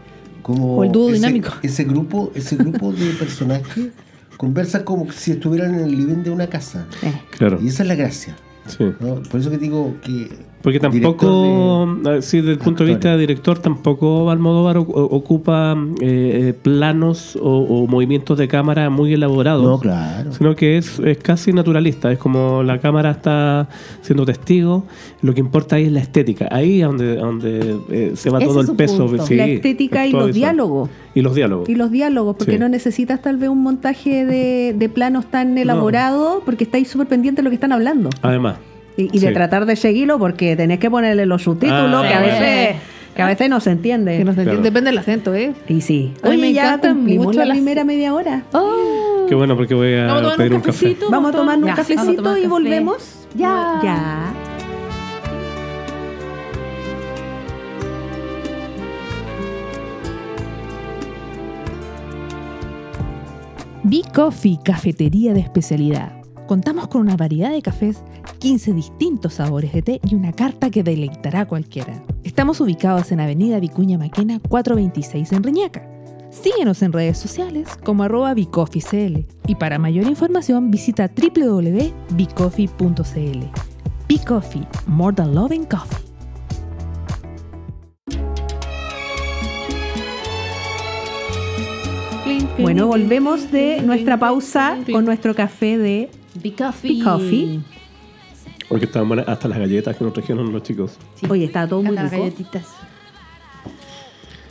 como O el dúo ese, dinámico. ese grupo, ese grupo de personajes conversan como si estuvieran en el living de una casa. Eh, Claro. Y esa es la gracia. ¿No? Por eso que digo que Porque tampoco, Director eh, sí, desde el punto de vista de director, tampoco Almodóvar ocupa eh, eh, planos o, o movimientos de cámara muy elaborados. No, claro. Sino que es, es casi naturalista, es como la cámara está siendo testigo, lo que importa ahí es la estética, ahí es donde, donde eh, se va Ese todo el peso. sí, La estética es y los visual. diálogos. Y los diálogos. Y los diálogos, porque Sí. no necesitas tal vez un montaje de, de planos tan elaborado, porque estáis súper pendientes de lo que están hablando. Además. Y, y de tratar de seguirlo, porque tenés que ponerle los subtítulos, Ah, que, a veces, que a veces no se entiende. Que no se entiende, Claro. depende del acento, ¿eh? Y sí. Oye, me ya encanta mucho la las- primera media hora. Oh, Qué bueno, porque voy a Vamos a pedir un un café. cafecito. Vamos a tomar un Ya, cafecito tomar y café. volvemos. Ya. Ya. B-Coffee, cafetería de especialidad. Contamos con una variedad de cafés, 15 distintos sabores de té y una carta que deleitará a cualquiera. Estamos ubicados en Avenida Vicuña Maquena 426 en Reñaca. Síguenos en redes sociales como arroba bicoffeecl y para mayor información visita www.bicoffee.cl. B-Coffee, more than loving coffee. Bueno, volvemos de nuestra pausa con nuestro café de Big Coffee. Big Coffee. Porque estaban buenas hasta las galletas que nos trajeron los chicos. Oye, está todo muy Las rico. galletitas.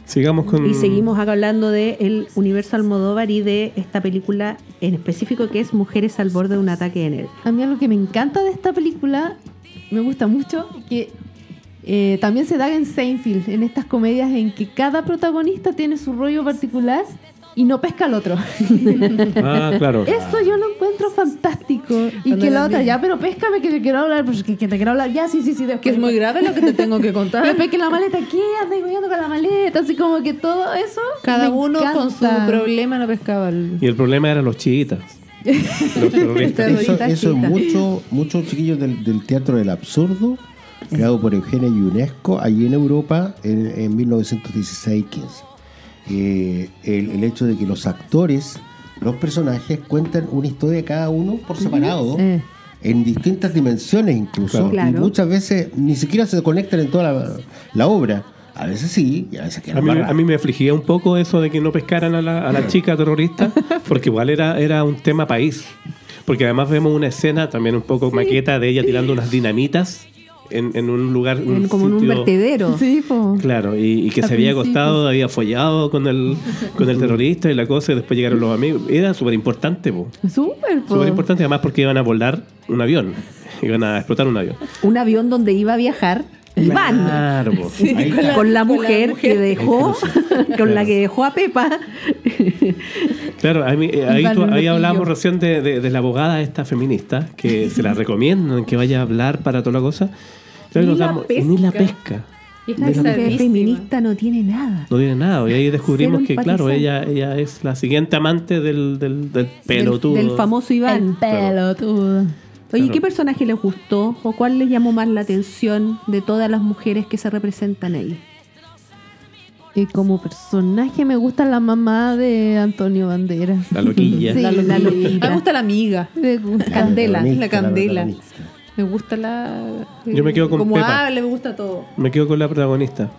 Sigamos con. Y seguimos acá hablando de el universo Almodóvar y de esta película en específico que es Mujeres al borde de un ataque de nervios. A mí algo que me encanta de esta película, me gusta mucho, que eh, también se da en Seinfeld, en estas comedias en que cada protagonista tiene su rollo particular y no pesca al otro. Ah, claro. Eso yo lo encuentro fantástico. Y Cuando que la otra, ya, pero péscame que te quiero hablar, pues que, que te quiero hablar, ya, sí, sí, sí. Después, Que es muy grave lo que te tengo que contar. Después que la maleta, ¿qué andas jugando con la maleta? Así como que todo eso. Cada me uno con su problema no pescaba el... Y el problema eran los chiitas. los terroristas. Eso, eso es chita. mucho, muchos chiquillos del, del teatro del absurdo, creado por Eugenia Ionesco, allí en Europa, en, en 1916-15. Eh, el, el hecho de que los actores, los personajes, cuentan una historia cada uno por separado, Eh. en distintas dimensiones incluso, Claro. y muchas veces ni siquiera se conectan en toda la, la obra. A veces sí, y a veces A mí, embarradas. a mí me afligía un poco eso de que no pescaran a la, a la chica terrorista, porque igual era, era un tema país. Porque además vemos una escena también un poco maqueta de ella tirando unas dinamitas en, en un lugar. En- como en un vertedero. Sí, po. Claro, y, y que Al se había principio. acostado, había follado con el, con el terrorista y la cosa, y después llegaron los amigos. Era súper importante, po. Súper, po. Súper importante, además porque iban a volar un avión. Iban a explotar un avión. Un avión donde iba a viajar Iván. Claro, po. Ahí está. Con la con la mujer mujer. que dejó, con la que dejó a Pepa. Claro, a mí- eh, ahí, tú- ahí hablábamos recién de, de- de la abogada esta feminista, que se la recomiendan que vaya a hablar para toda la cosa. Claro, Ni nos la damos- pesca. ni la pesca. Mujer feminista no tiene nada. No tiene nada. Y ahí descubrimos que, claro, ella, ella es la siguiente amante del, del, del pelotudo. Del, del famoso El Iván. pelotudo. Oye, Claro. ¿qué personaje les gustó o cuál les llamó más la atención de todas las mujeres que se representan ahí? Y como personaje me gusta la mamá de Antonio Banderas. La loquilla. Sí, La la, loquilla. Me gusta la amiga. Me gusta. Candela, la candela. Me gusta la... Yo me quedo con Como Pepa. habla, me gusta todo. Me quedo con la protagonista.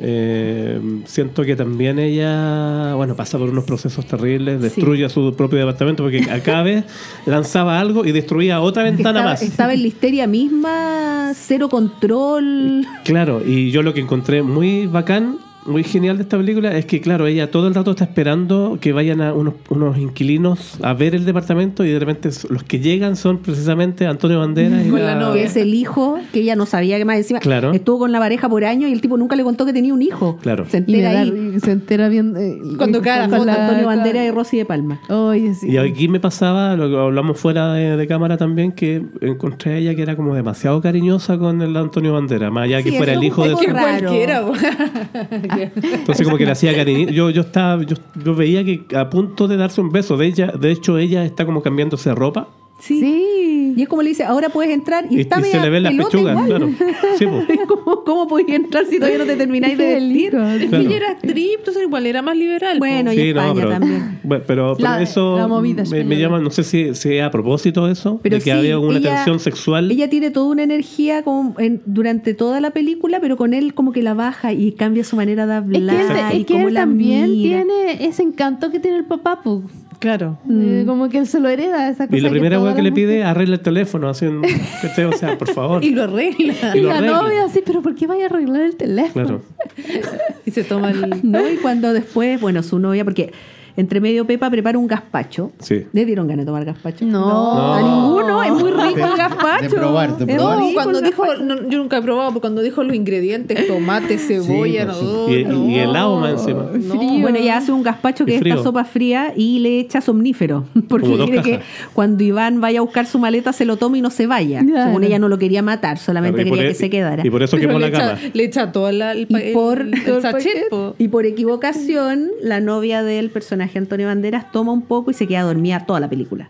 Eh, siento que también ella, bueno, pasa por unos procesos terribles, destruye su propio departamento porque a cada vez lanzaba algo y destruía otra ventana estaba, más. estaba en la histeria misma, cero control. Claro, y yo lo que encontré muy bacán, muy genial de esta película es que, claro, ella todo el rato está esperando que vayan a unos, unos inquilinos a ver el departamento y de repente los que llegan son precisamente Antonio Banderas y Con la novia. Que es el hijo que ella no sabía que más encima. Claro. Estuvo con la pareja por años y el tipo nunca le contó que tenía un hijo. Claro. Se Y entera da- ahí. se entera bien. eh, Cuando cae la con foto, Antonio claro. Bandera y Rosy de Palma. Oye, sí. Y aquí me pasaba, lo que hablamos fuera de, de cámara también, que encontré a ella que era como demasiado cariñosa con el Antonio Bandera, más allá que fuera el hijo de su... raro. Cualquiera. Entonces como que le hacía cariño. Yo, yo estaba, yo, yo veía que a punto de darse un beso. De ella, de hecho, ella está como cambiándose de ropa. Sí. Sí. Y es como le dice, ahora puedes entrar y, Y, está y se le ven las pechugas, igual. claro. Sí. ¿Cómo, ¿Cómo podéis entrar si todavía no te termináis de vestir? lindo. Es Claro. que ella era actriz, entonces igual era más liberal. Bueno, y España pero, también. bueno, pero, pero La- eso la movida me, llama, no sé si, si es a propósito eso, Pero de que sí, había una ella- tensión sexual. Ella tiene toda una energía como en- durante toda la película, pero con él como que la baja y cambia su manera de Es hablar que, él- y es que cómo él la también mira. tiene ese encanto que tiene el papá, pues. Claro. Eh, como que él se lo hereda, esa cosa y la primera weá que le pide, arregla el teléfono, así un- o sea, por favor. Y lo arregla. Y Y lo la arregla. novia así, pero ¿por qué vaya a arreglar el teléfono? Claro. Y se toma el. ¿No? Y cuando después, bueno, su novia, porque entre medio Pepa prepara un gazpacho. Sí. ¿Le dieron ganas de tomar gazpacho? No. A ninguno, es muy rico De- el gazpacho. de probar, de Es probar. No, cuando dijo, no, yo nunca he probado, pero cuando dijo los ingredientes, tomate, cebolla, pues, no, sí. Y- no, y helado más encima. no. Bueno, ella hace un gazpacho que Y es esta sopa fría y le echa somnífero. Porque Como dos quiere que cuando Iván vaya a buscar su maleta se lo tome y no se vaya. Claro. Según ella no lo quería matar, solamente Claro, y quería e- que se quedara. Y por eso quemó la echa, cama. le echa todo el, el, Y por- el- el sachet, po. Y por equivocación, la novia del personaje Antonio Banderas toma un poco y se queda dormida toda la película.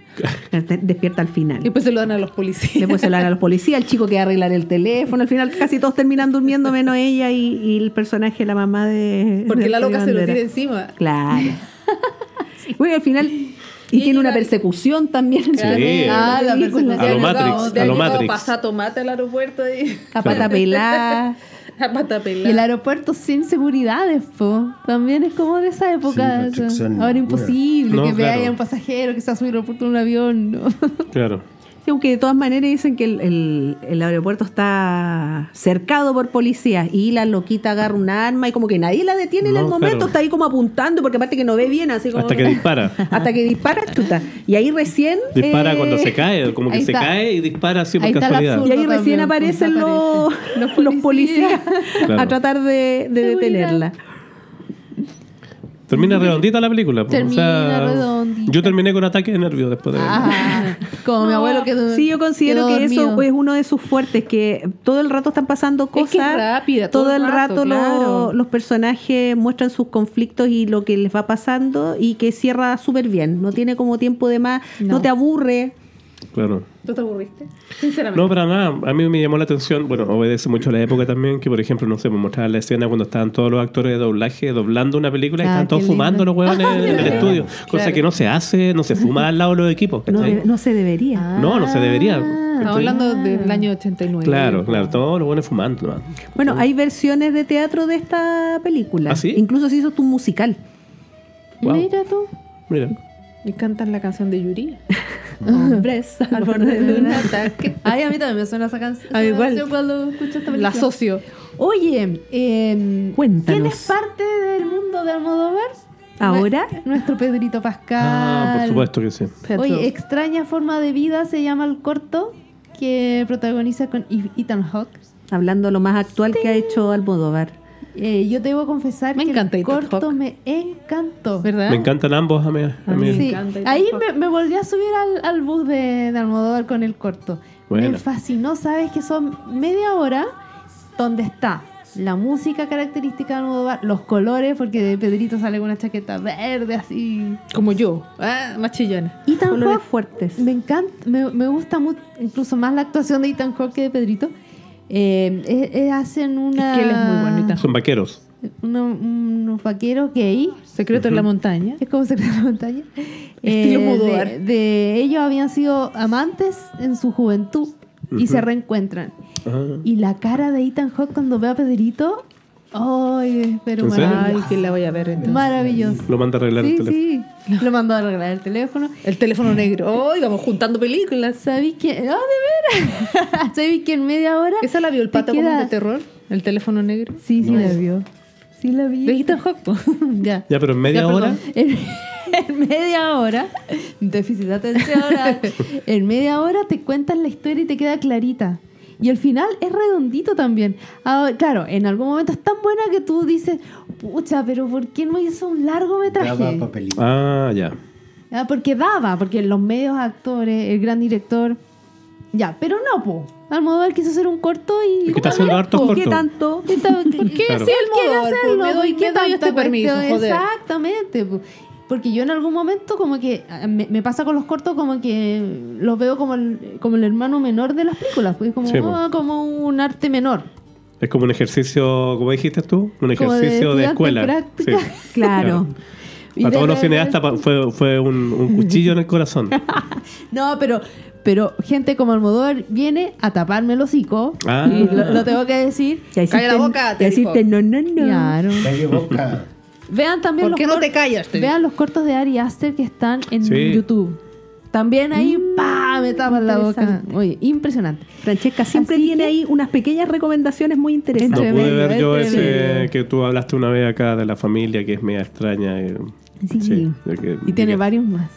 Despierta al Y final. después se lo dan a los policías. Después se lo dan a los policías, el chico que va a arreglar el teléfono. Al final casi todos terminan durmiendo, menos ella y, y el personaje, la mamá de. Porque de la loca se lo tira encima. Claro. Bueno, al final. Y, tiene una persecución también. Sí. Ah, la película. A lo Te han Matrix, a lo Matrix. Pasar tomate al aeropuerto y A pata pelada. a pata Y el aeropuerto sin seguridades, po. También es como de esa época. Sí, Ahora imposible No, que claro. vea a un pasajero que se va a subir al aeropuerto en un avión. ¿no? Claro. Sí, aunque de todas maneras dicen que el, el- el aeropuerto está cercado por policías y la loquita agarra un arma y como que nadie la detiene en No, el momento, claro. está ahí como apuntando porque aparte que no ve bien, así como... Hasta que dispara. Hasta que dispara, chuta. Y ahí recién... Dispara eh, cuando se cae, como que se cae y dispara así por Ahí está el casualidad. absurdo. Y ahí recién También, aparecen pues, los, los policías Claro. a tratar de, detenerla. Termina redondita la película. pues, Termina redondita. Yo terminé con ataque de nervios después de. Ah, como mi abuelo quedó. Sí, yo considero que eso dormido. es uno de sus fuertes, que todo el rato están pasando que es cosas. rápida, todo, todo el rato, los personajes muestran sus conflictos y lo que les va pasando y que cierra súper bien. No tiene como tiempo de más, no, No. te aburre. Claro. ¿Tú te aburriste? Sinceramente. No, para nada. A mí me llamó la atención, bueno, obedece mucho a la época también, que por ejemplo, no sé, me mostraba la escena cuando estaban todos los actores de doblaje doblando una película y Ah, estaban todos fumando los huevones en el estudio. Cosa Claro. que no se hace, no se fuma al lado de los equipos. No, se debería. No, no se debería. Ah. Estamos hablando del año 89. Claro, claro, todos los buenos fumando. ¿no? Bueno, hay versiones de teatro de esta película. ¿Ah, sí? Incluso se hizo tu musical. Wow. Mira tú. Mira. Y cantan la canción de Yuri. Hombres al borde de un ataque. Ay, a mí también me suena esa, can- esa Ah, igual. canción cuando escucho esta película. La asocio. Oye, eh, Cuéntanos. ¿quién es parte del mundo de Almodóvar? Ahora, Nuestro Pedrito Pascal. Ah, por supuesto que sí. Oye, extraña forma de vida se llama el corto que protagoniza con Ethan Hawke. hablando lo más actual que ha hecho Almodóvar. Eh, yo debo confesar Me que encanta el corto me encantó. ¿Verdad? Me encantan ambos a mí. a mí. Sí, encanta Ethan ahí me, me volví a subir al, al bus de, de Almodóvar con el corto. Buena. Me fascinó, sabes que son media hora donde está la música característica de Almodóvar, los colores, porque de Pedrito sale con una chaqueta verde así. Como yo. Ah, más chillona. Ethan Colores Hawke fuertes. me encanta, me, me gusta mucho, incluso más la actuación de Ethan Hawke que de Pedrito. Eh, eh, eh, hacen una. Es que él es muy Ethan Son vaqueros. una- unos vaqueros gay. Secreto en la montaña. Es como secreto de la montaña. Estilo Eh, de, de ellos habían sido amantes en su juventud y se reencuentran. Ah. Y la cara de Ethan Hawke cuando ve a Pedrito, ¡ay! Pero ¿En serio? Ay, maravilloso. que la voy a ver entonces. Maravilloso. Lo manda a arreglar el Sí, teléfono. sí. Lo mandó a arreglar el teléfono. El teléfono negro. Ay, vamos juntando películas. ¿Sabéis que.? ¡Ah, de veras! ¿Sabéis que en media hora. ¿Esa la vio el pato como queda- de terror? El teléfono negro. Sí, sí No. la vio. Sí la vi. Po. ya. Ya, pero en media Ya, hora. En, en media hora, déficit de atención, en media hora te cuentan la historia y te queda clarita. Y el final es redondito también. Ah, claro, en algún momento es tan buena que tú dices, pucha, pero ¿por qué no hizo un largometraje? Ah, ya. Ah, porque daba, porque los medios actores, el gran director. Ya, pero no, po. Almodóvar quiso hacer un corto y. Que está haciendo hartos ¿Y cortos. qué tanto? ¿Por qué Claro. si él quiere hacerlo? pues, me doy- ¿por qué me doy este permiso, joder. Exactamente. po. Porque yo en algún momento como que ah, me, me pasa con los cortos como que los veo como el, como el hermano menor de las películas, pues como, Sí, po. ah, como un arte menor. Es como un ejercicio, ¿cómo dijiste tú? Un Como de ejercicio de, estudiante escuela. Sí. Claro. Para de todos los cineastas fue, fue un, un cuchillo en el corazón. No, pero, pero gente como Almodóvar viene a taparme el hocico. Ah. Y lo, lo tengo que decir. Calla la boca, te hiciste no, no, no. Claro. Calle Boca. Vean también ¿Por los qué no cort- te callas? Te Vean los cortos de Ari Aster que están en Sí. YouTube. También ahí, pa, me tapan la boca. Oye, impresionante. Francesca siempre Así tiene que- ahí unas pequeñas recomendaciones muy No interesantes. Entre pude ver yo ese que tú hablaste una vez acá de la familia, que es media extraña. eh, Sí. que- Y tiene que- varios más.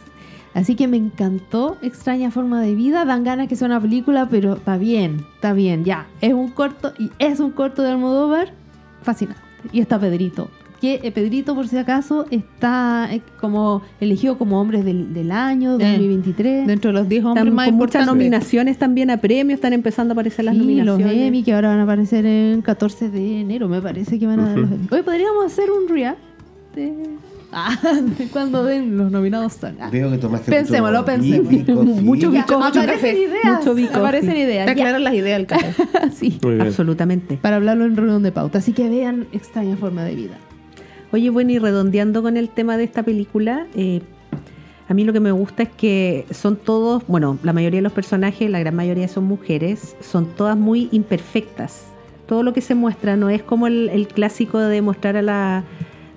Así que me encantó Extraña Forma de Vida. Dan ganas que sea una película, pero está bien, está bien, ya. Es un corto y es un corto de Almodóvar. Fascinante. Y está Pedrito. Que eh, Pedrito, por si acaso, está eh, como elegido como hombres del, del año Eh, 2023. Dentro de los 10 hombres Están más con muchas nominaciones también a premios, están empezando a aparecer las Sí, los nominaciones. Emmy que ahora van a aparecer en 14 de enero, me parece que van a dar los Ujú. Emmy. Hoy podríamos hacer un react de, ah, de cuando den los nominados son. Ah. Veo que tomaste Pensémoslo, mucho pensemos. Mucho. Ya, bicofi. aparecen café. ideas. Mucho bicofi. Aparecen ideas. Te aclaran las ideas del café. sí. Absolutamente. para hablarlo en reunión de pauta. Así que vean extraña forma de vida. Oye, bueno, y redondeando con el tema de esta película, eh, a mí lo que me gusta es que son todos, bueno, la mayoría de los personajes, la gran mayoría son mujeres, son todas muy imperfectas. Todo lo que se muestra no es como el, el clásico de mostrar a la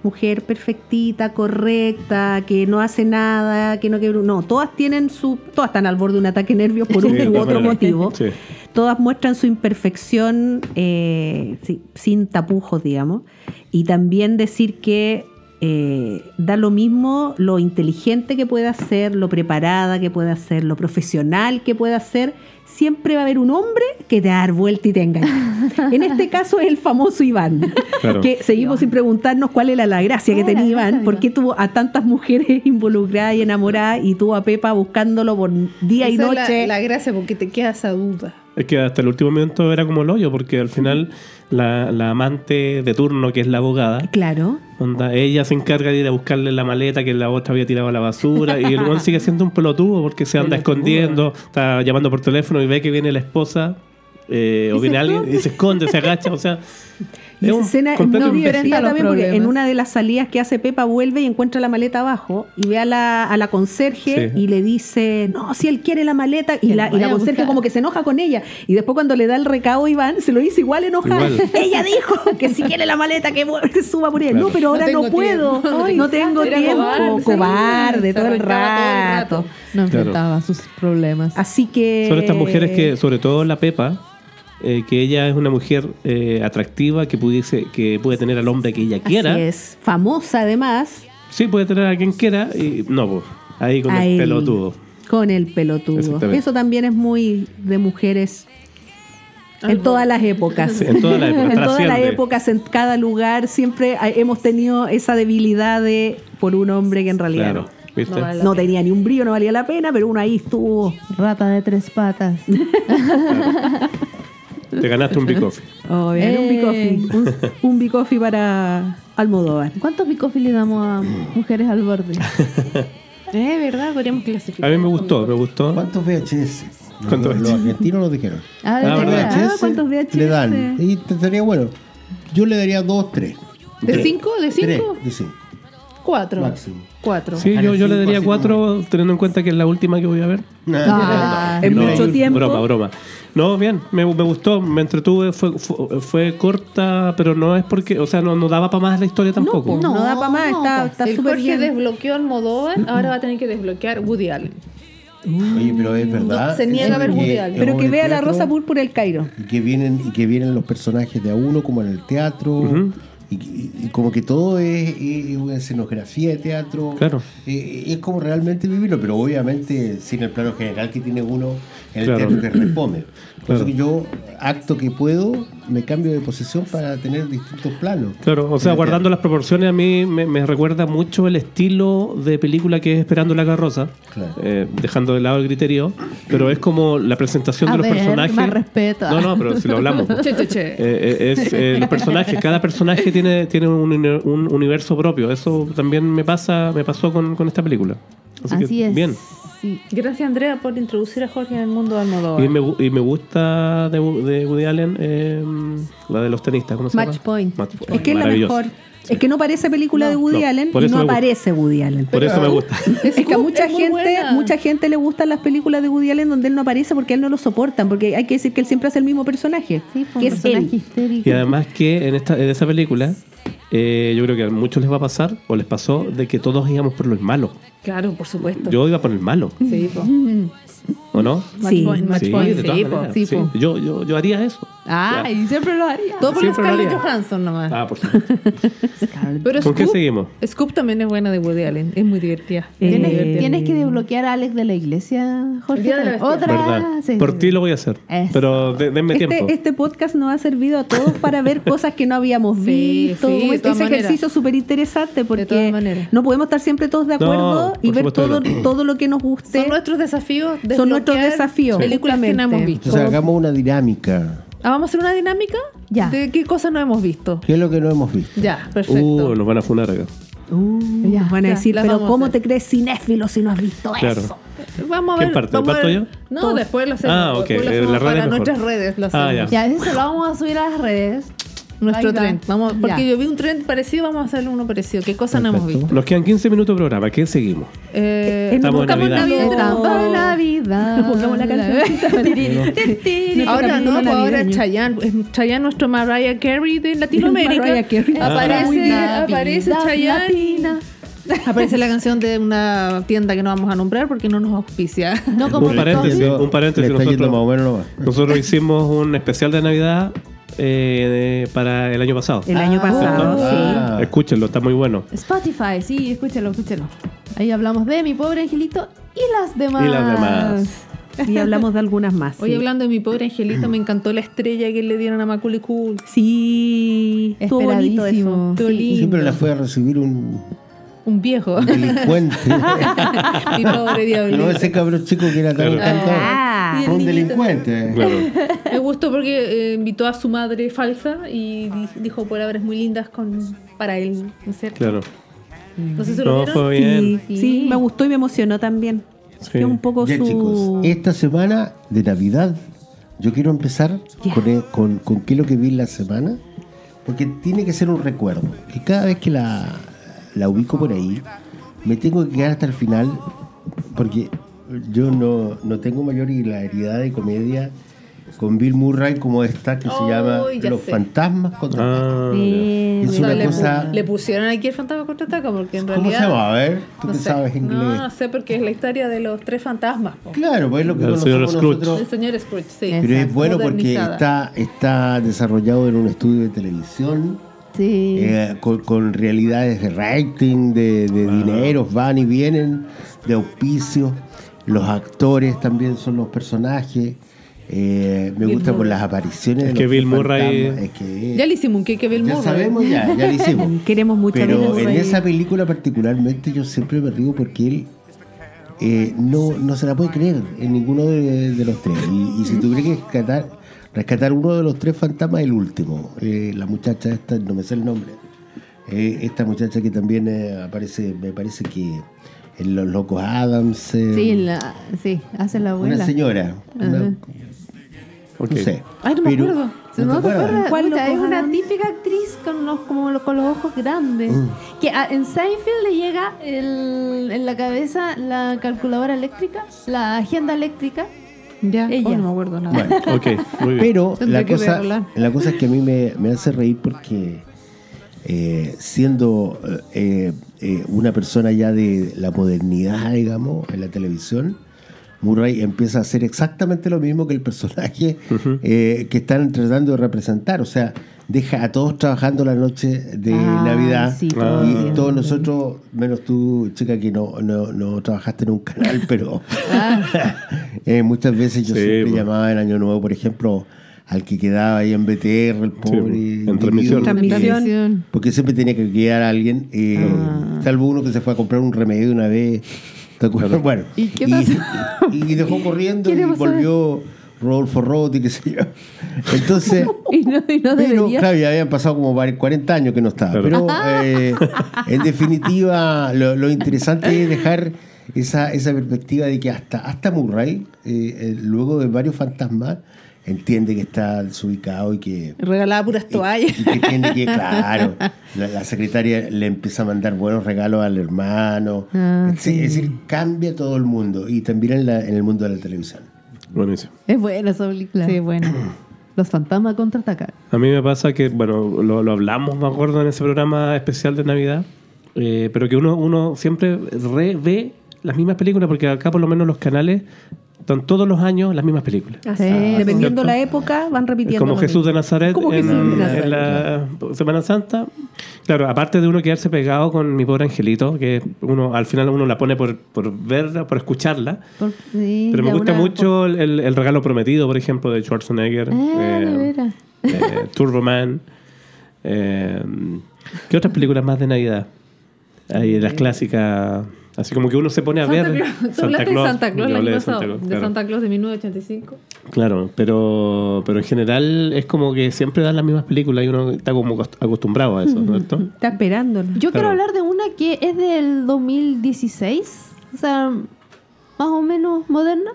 mujer perfectita, correcta, que no hace nada, que no que no, todas tienen su, todas están al borde de un ataque de nervios por un Sí, u otro motivo Sí. todas muestran su imperfección eh, sí, sin tapujos, digamos. Y también decir que eh, da lo mismo lo inteligente que pueda ser, lo preparada que pueda ser, lo profesional que pueda ser. Siempre va a haber un hombre que te va a dar vuelta y te engaña. En este caso es el famoso Iván, Claro. que seguimos sin preguntarnos cuál era la gracia que ¿Cuál era tenía Iván, por qué tuvo a tantas mujeres involucradas y enamoradas y tuvo a Pepa buscándolo por día y es noche. la, la gracia porque te queda esa duda. Es que hasta el último momento era como el hoyo, porque al final la, la amante de turno, que es la abogada, Claro. onda, ella se encarga de ir a buscarle la maleta que la otra había tirado a la basura y el buen sigue siendo un pelotudo porque se anda Pelotudo. escondiendo, está llamando por teléfono y ve que viene la esposa eh, o viene alguien y se esconde, se agacha, o sea... Esa escena es muy divertida también porque problemas. en una de las salidas que hace Pepa vuelve y encuentra la maleta abajo y ve a la, a la conserje Sí. y le dice, no, si él quiere la maleta y Que la, y conserje buscar. como que se enoja con ella y después cuando le da el recado a Iván se lo dice igual enojada. Ella dijo que si quiere la maleta que, que suba por ella. Claro. No, pero ahora No puedo. tiempo. Ay, no tengo Era tiempo. cobarde, todo el arrancaba todo el rato. rato. No Claro. enfrentaba sus problemas. Así que... Son estas mujeres que, sobre todo la Pepa, eh, que ella es una mujer eh, atractiva que pudiese que puede tener al hombre que ella quiera. Así es. Famosa además. Sí, puede tener a quien quiera y no, pues, ahí con a el pelotudo. Con el pelotudo. Eso también es muy de mujeres en todas las épocas. Sí, en todas las épocas, En todas las épocas, en cada lugar, siempre hemos tenido esa debilidad de por un hombre que en realidad Claro, ¿viste? No vale. no tenía ni un brillo, no valía la pena, pero uno ahí estuvo. Rata de tres patas. Te ganaste un big coffee. Oh, bien, un Eh. bicofi. Un, un bicofi para Almodóvar. ¿Cuántos bicofis le damos a mujeres al borde? Eh, ¿verdad? Podríamos A clasificar. mí me gustó, me gustó. ¿Cuántos VHS? ¿Cuántos los, los argentinos nos dijeron. Ah, de Ah, verdad. ¿verdad? Ah, ¿cuántos VHS? le dan. Y te estaría bueno. Yo le daría dos, tres. ¿De cinco? ¿De Tres cinco? de cinco. Cuatro. Máximo. Cuatro. Sí, yo, no, yo le daría cuatro, teniendo en cuenta que es la última que voy a ver. Ah, en mucho tiempo. Broma, broma. No, bien, me, me gustó, me entretuve, fue, fue, fue corta, pero no es porque, o sea, no, no daba para más la historia tampoco. No, No, da para más, no, está está el súper Jorge bien. desbloqueó Almodóvar, ahora va a tener que desbloquear Woody Allen. Oye, pero es verdad. No, se niega a ver Woody Allen. Pero que vea la Rosa Púrpura el Cairo. Y que vienen, y que vienen los personajes de a uno, como en el teatro. Ujú. y, y- y como que todo es, es una escenografía de teatro. Claro. Eh, es como realmente vivirlo, pero obviamente sin el plano general que tiene uno en el Claro. teatro que responde. Por eso que yo, acto que puedo, me cambio de posición para tener distintos planos. Claro, o sea, guardando teatro. las proporciones, a mí me, me recuerda mucho el estilo de película que es Esperando la carroza, Claro. eh, dejando de lado el criterio, pero es como la presentación A de los ver, personajes. más respeto. No, no, pero si lo hablamos. Che, che, che. Eh, eh, es eh, los personajes, cada personaje tiene, tiene un, un universo propio. Eso también me pasa, me pasó con, con esta película. Así, Así que, es. bien. Sí. Gracias, Andrea, por introducir a Jorge en el mundo de Almodóvar. Y me, y me gusta de, de Woody Allen eh, la de los tenistas, ¿cómo se Match llama? Point. Match Point. Es que es la mejor. Es que no parece película de Woody No, Allen por y no aparece Woody Allen. Por eso me gusta. Es que a mucha es gente, buena. mucha gente le gustan las películas de Woody Allen donde él no aparece porque él no lo soportan, porque hay que decir que él siempre hace el mismo personaje, Sí, fue un que es personaje él. histérico. Y además que en, esta, en esa película, eh, yo creo que a muchos les va a pasar, o les pasó, de que todos íbamos por los malos. Claro, por supuesto. Yo iba por el malo, Sí, po. ¿o no? Sí, sí, de todas sí, maneras. Yo, yo, yo haría eso. Ah, Ya. y siempre lo haría. Todo por Siempre Scarlett. Johansson nomás. Ah, por supuesto. Pero ¿Con qué seguimos? Scoop también es buena de Woody Allen. Es muy divertida. Eh, ¿Tienes, Eh, tienes que desbloquear a Alex de la iglesia, Jorge. De la. Otra. Sí, por sí, ti sí. lo voy a hacer. Eso. Pero de- denme tiempo. Este, este podcast nos ha servido a todos para ver cosas que no habíamos Sí, visto. sí, de es todas maneras. ejercicio súper interesante porque todas maneras. no podemos estar siempre todos de acuerdo No, y por ver todo, no. todo lo que nos guste. Son nuestros desafíos. Son nuestros desafíos, Películas que no hemos visto. Entonces hagamos una dinámica. Ah, ¿Vamos a hacer una dinámica? Ya. ¿De qué cosas no hemos visto? ¿Qué es lo que no hemos visto? Ya, perfecto. Uh, nos van a funar acá. Uh, Ya, nos van a ya, decir, pero a ¿cómo te crees cinéfilo si no has visto Claro. eso? Vamos a ¿Quién ver. parte? vamos a ¿Parto ver- yo? No, Todos. después lo hacemos. Ah, ok, después lo eh, hacemos las redes para mejor. nuestras redes. Lo Ah, hacemos. Ya, eso lo vamos a subir a las redes. Nuestro trend. Vamos, porque Ya. yo vi un trend parecido, vamos a hacerle uno parecido. ¿Qué cosas no hemos visto? Nos quedan 15 minutos de programa. ¿Qué seguimos? Eh, Estamos en Navidad. Estamos en Navidad. Pongamos la canción. Ahora no, capítulo pues ahora. Chayanne, Chayanne nuestro Mariah Carey de Latinoamérica. Mariah Carey. Aparece, Ah. aparece Navidad Chayanne. Aparece la canción de una tienda que no vamos a nombrar porque no nos auspicia. No como Un paréntesis, un paréntesis. Nosotros, más o menos nomás. nosotros hicimos un especial de Navidad eh, de- para el año pasado. El año Ah. pasado, Ah. Escúchenlo, está muy bueno. Spotify, sí, escúchalo, escúchalo. Ahí hablamos de mi pobre angelito y las demás. Y las demás. sí. Y hablamos de algunas más. Hoy sí. hablando de mi pobre angelito, me encantó la estrella que le dieron a Macaulay Culkin. Sí, estuvo bonito eso. Esperadísimo. Estuvo Sí. lindo. Siempre la fue a recibir un Un viejo. delincuente. mi pobre diablito. no ese cabrón chico que era tan Claro. Ah, Fue un delincuente. Claro. Me gustó porque eh, invitó a su madre falsa y di- dijo palabras muy lindas con para él, ¿no es cierto? Claro. No sé si lo No, fue bien. sí, sí, me gustó y me emocionó también. Sí. Que un poco Ya su... chicos, esta semana de Navidad yo quiero empezar Ya. con, el- con, con qué es lo que vi en la semana, porque tiene que ser un recuerdo, que cada vez que la, la ubico por ahí, me tengo que quedar hasta el final, porque yo no, no tengo mayor hilaridad de comedia con Bill Murray como esta que se llama Los sé. Fantasmas contra Ah, Es una le, cosa- le pusieron aquí el fantasma contraataca porque en ¿Cómo realidad. se llama? A ver, tú no que sé. sabes inglés. No, no sé porque es la historia de los tres fantasmas. po. Claro, pues es lo que El señor conocemos Scrooge. nosotros. El señor Scrooge, sí. Pero es bueno porque está, está desarrollado en un estudio de televisión, Sí. eh, con, con realidades de rating, de, de dineros, van y vienen, de auspicios. Los actores también son los personajes. Eh, me Bill gusta por las apariciones. Es de que Bill Murray- Es que, Ya le hicimos un cake Bill ya Murray. sabemos, ya, ya lo hicimos. Queremos mucho a Bill Pero en Murray. esa película particularmente yo siempre me río porque él eh, no, no se la puede creer en ninguno de, de los tres. Y, y si tuviera que rescatar, rescatar uno de los tres fantasmas, el último. Eh, la muchacha esta, no me sé el nombre. Eh, esta muchacha que también eh, aparece, me parece que en Los Locos Adams. eh, Sí, la, sí, hace la abuela. una señora. una-. Ok. no sé. Ay, no me Pero- acuerdo. No te acuerdas, ¿Cuál pucha, loco es una Adams? típica actriz con los, como lo- con los ojos grandes. Mm. Que a- en Seinfeld le llega el- en la cabeza la calculadora eléctrica, la agenda eléctrica. Ya, Ella. oh, no me acuerdo nada. Bueno, Ok, muy bien. Pero Tendré la que cosa, verla. la cosa es que a mí me, me hace reír porque eh, siendo eh, eh, una persona ya de la modernidad, digamos, en la televisión, Murray empieza a hacer exactamente lo mismo que el personaje eh, que están tratando de representar. O sea, deja a todos trabajando la noche de Ah, Navidad. sí, todos y todos nosotros, menos tú, chica, que no, no, no trabajaste en un canal, pero eh, muchas veces yo Sí, siempre pues. llamaba en Año Nuevo, por ejemplo, al que quedaba ahí en BTR, el pobre. pues, en transmisión. Transmisión. Porque siempre tenía que guiar a alguien, eh, Ah. salvo uno que se fue a comprar un remedio una vez. ¿Te acuerdas? Bueno, ¿Y qué pasó? y dejó corriendo ¿Qué y volvió Rodolfo Rotti, qué sé yo. Entonces, Y no, y no pero claro, ya habían pasado como vari- 40 años que no estaba. Claro. Pero eh, en definitiva, lo, lo interesante es dejar esa, esa perspectiva de que hasta, hasta Murray, eh, eh, luego de varios fantasmas, entiende que está desubicado y que Regalaba puras y- toallas. Y, que tiene que, claro, la, la secretaria le empieza a mandar buenos regalos al hermano. Ah, Sí, Es decir, cambia todo el mundo y también en, la- en el mundo de la televisión. Buenísimo. Es buena esa película. Sí, bueno. Los fantasmas contraatacan. A mí me pasa que, bueno, lo, lo hablamos, me acuerdo, en ese programa especial de Navidad, eh, pero que uno, uno siempre revé las mismas películas, porque acá por lo menos los canales están todos los años las mismas películas. Así, Sí, dependiendo ¿cierto? la época, van repitiendo. Como Jesús de. Nazaret en, Jesús de en Nazaret, la Semana Santa. Claro, aparte de uno quedarse pegado con mi pobre angelito, que uno al final uno la pone por, por verla, por escucharla. Por- sí, Pero me gusta una- mucho el, el- el regalo prometido, por ejemplo, de Schwarzenegger. Ah, eh, eh, Turbo Man. Eh, ¿Qué otras películas más de Navidad? Hay las clásicas. Así como que uno se pone a Santa ver. Claus. Tú hablaste de Santa Claus el año hablé de pasado. Santa Claus, De claro. Santa Claus de 1985. Claro, pero, pero en general es como que siempre dan las mismas películas y uno está como acost- acostumbrado a eso, ¿cierto? Está esperándolo. Yo quiero Claro. hablar de una que es del 2016, o sea, más o menos moderna,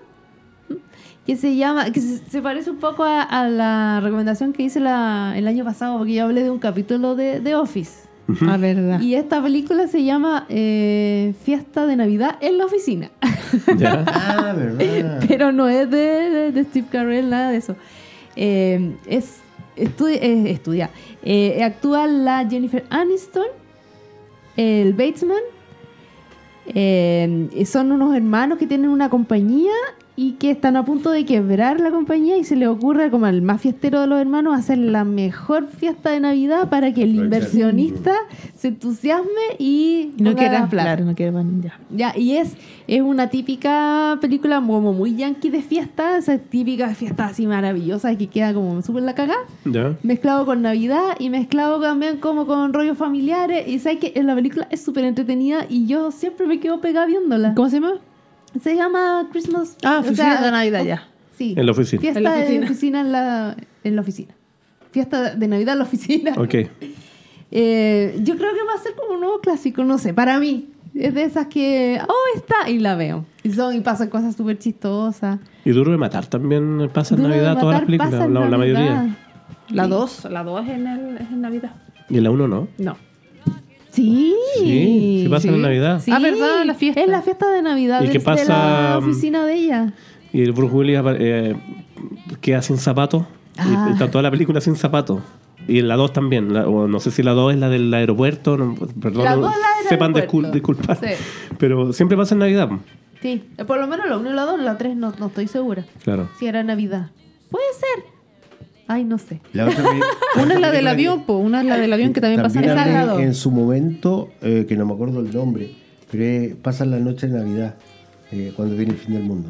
que se llama, que se, se parece un poco a, a la recomendación que hice la- el año pasado, porque yo hablé de un capítulo de, de Office. Ah, verdad. Y esta película se llama eh, Fiesta de Navidad en la oficina. ¿Ya? Ah, ¿verdad? Pero no es de, de- de Steve Carell, nada de eso. Eh, es estudi- eh, estudia. Eh, actúa la Jennifer Aniston, el Batesman. Eh, son unos hermanos que tienen una compañía y que están a punto de quebrar la compañía y se le ocurre como al más fiestero de los hermanos hacer la mejor fiesta de Navidad para que el inversionista se entusiasme y No quiera, claro, no quiera, ya. Ya, y es, es una típica película como muy yankee de fiesta, esa típica fiesta así maravillosa que queda como súper la cagada, ¿Ya? mezclado con Navidad y mezclado también como con rollos familiares. Y sabes que la película es súper entretenida y yo siempre me quedo pegada viéndola. ¿Cómo se llama? Se llama Christmas. Ah, o oficina sea, de Navidad ya. Sí. En la oficina. Fiesta En la de oficina. oficina en la, en la oficina. Fiesta de Navidad en la oficina. Ok. Eh, yo creo que va a ser como un nuevo clásico, no sé, para mí. Es de esas que, oh, está, y la veo. Y, son, y pasan cosas súper chistosas. Y Duro de Matar también pasa en Navidad, todas las películas, la, la mayoría. La 2. La 2 es, en el- es en Navidad. Y en la 1 no. No. Sí. Sí, sí pasa en Navidad. Sí. Ah, ¿verdad? La fiesta. Es la fiesta de Navidad ¿Y de, qué de pasa, la oficina de ella. Y el Bruce Willis eh, queda sin zapatos. Ah. Y está toda la película sin zapatos. Y en la 2 también. la- o no sé si la 2 es la del aeropuerto. no, perdón, La no- la del sepan aeropuerto. discul- disculpar. Sí. Pero siempre pasa en Navidad. Sí, por lo menos la 1 y la 2, la 3 no, no estoy segura. Claro. Si era Navidad. Puede ser. Ay, no sé. La otra peli- Una es la del avión, po. Una es la del avión que también pasa en dos. en su momento, eh, que no me acuerdo el nombre, pero es- pasa la noche de Navidad, eh, cuando viene el fin del mundo.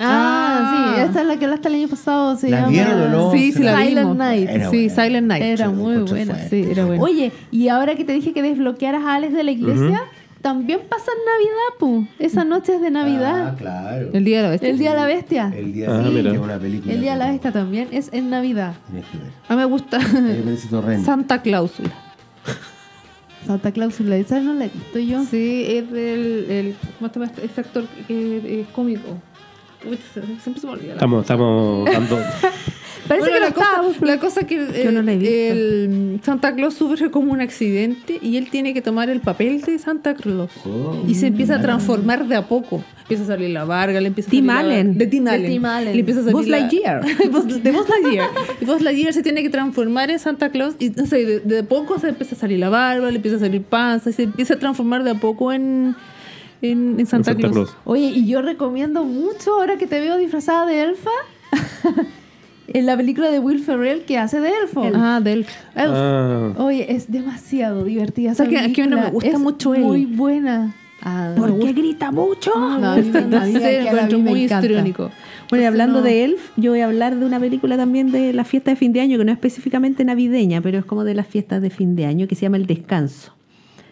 Ah, sí, esa es la que hablaste el año pasado. Se ¿La llama... vieron o no? Sí, sí, la Silent vimos. Night. Era sí, buena. Silent Night. Era muy buena. Sí, era buena. Oye, y ahora que te dije que desbloquearas a Alex de la iglesia, también pasa en Navidad, pu. Esa noche es de Ah, Navidad. claro. El día de la bestia. el Día de la Bestia. El día Ah, de mira. es una película. El Día de la Bestia también es en Navidad. Tienes que ver. A mí me gusta me. Santa Cláusula. Santa Cláusula, esa no la he visto yo. Sí, es del. El, ¿Cómo se llama este, actor que es cómico? Uy, siempre se me olvida. la- Estamos, estamos dando. Parece Bueno, que la, lo cosa, la cosa que Yo no la he el, visto. el Santa Claus sufre como un accidente y él tiene que tomar el papel de Santa Claus. Oh. Y se empieza a transformar de a poco. Empieza a salir la varga, le empieza a Tim salir la- Allen. De Tim De Allen. Tim Allen. Le empieza a salir Buzz la- Lightyear. De Buzz Lightyear. Y Buzz Lightyear se tiene que transformar en Santa Claus y no sé, de, de a poco se empieza a salir la barba, le empieza a salir panza y se empieza a transformar de a poco en, en, en Santa, Santa Claus. Claus. Oye, y yo recomiendo mucho, ahora que te veo disfrazada de elfa, En la película de Will Ferrell que hace de Elfo. Ah, del. Elf. Ah, Oye, es demasiado divertida. O sea, que- que no me gusta Es mucho él. Muy buena. Ah, me ¿Por gusta. qué grita mucho? No, a mí me- a mí Sí, me- lo a encuentro mí me muy histriónico. Bueno, y hablando no. de Elf, yo voy a hablar de una película también de la fiesta de fin de año, que no es específicamente navideña, pero es como de las fiestas de fin de año, que se llama El Descanso,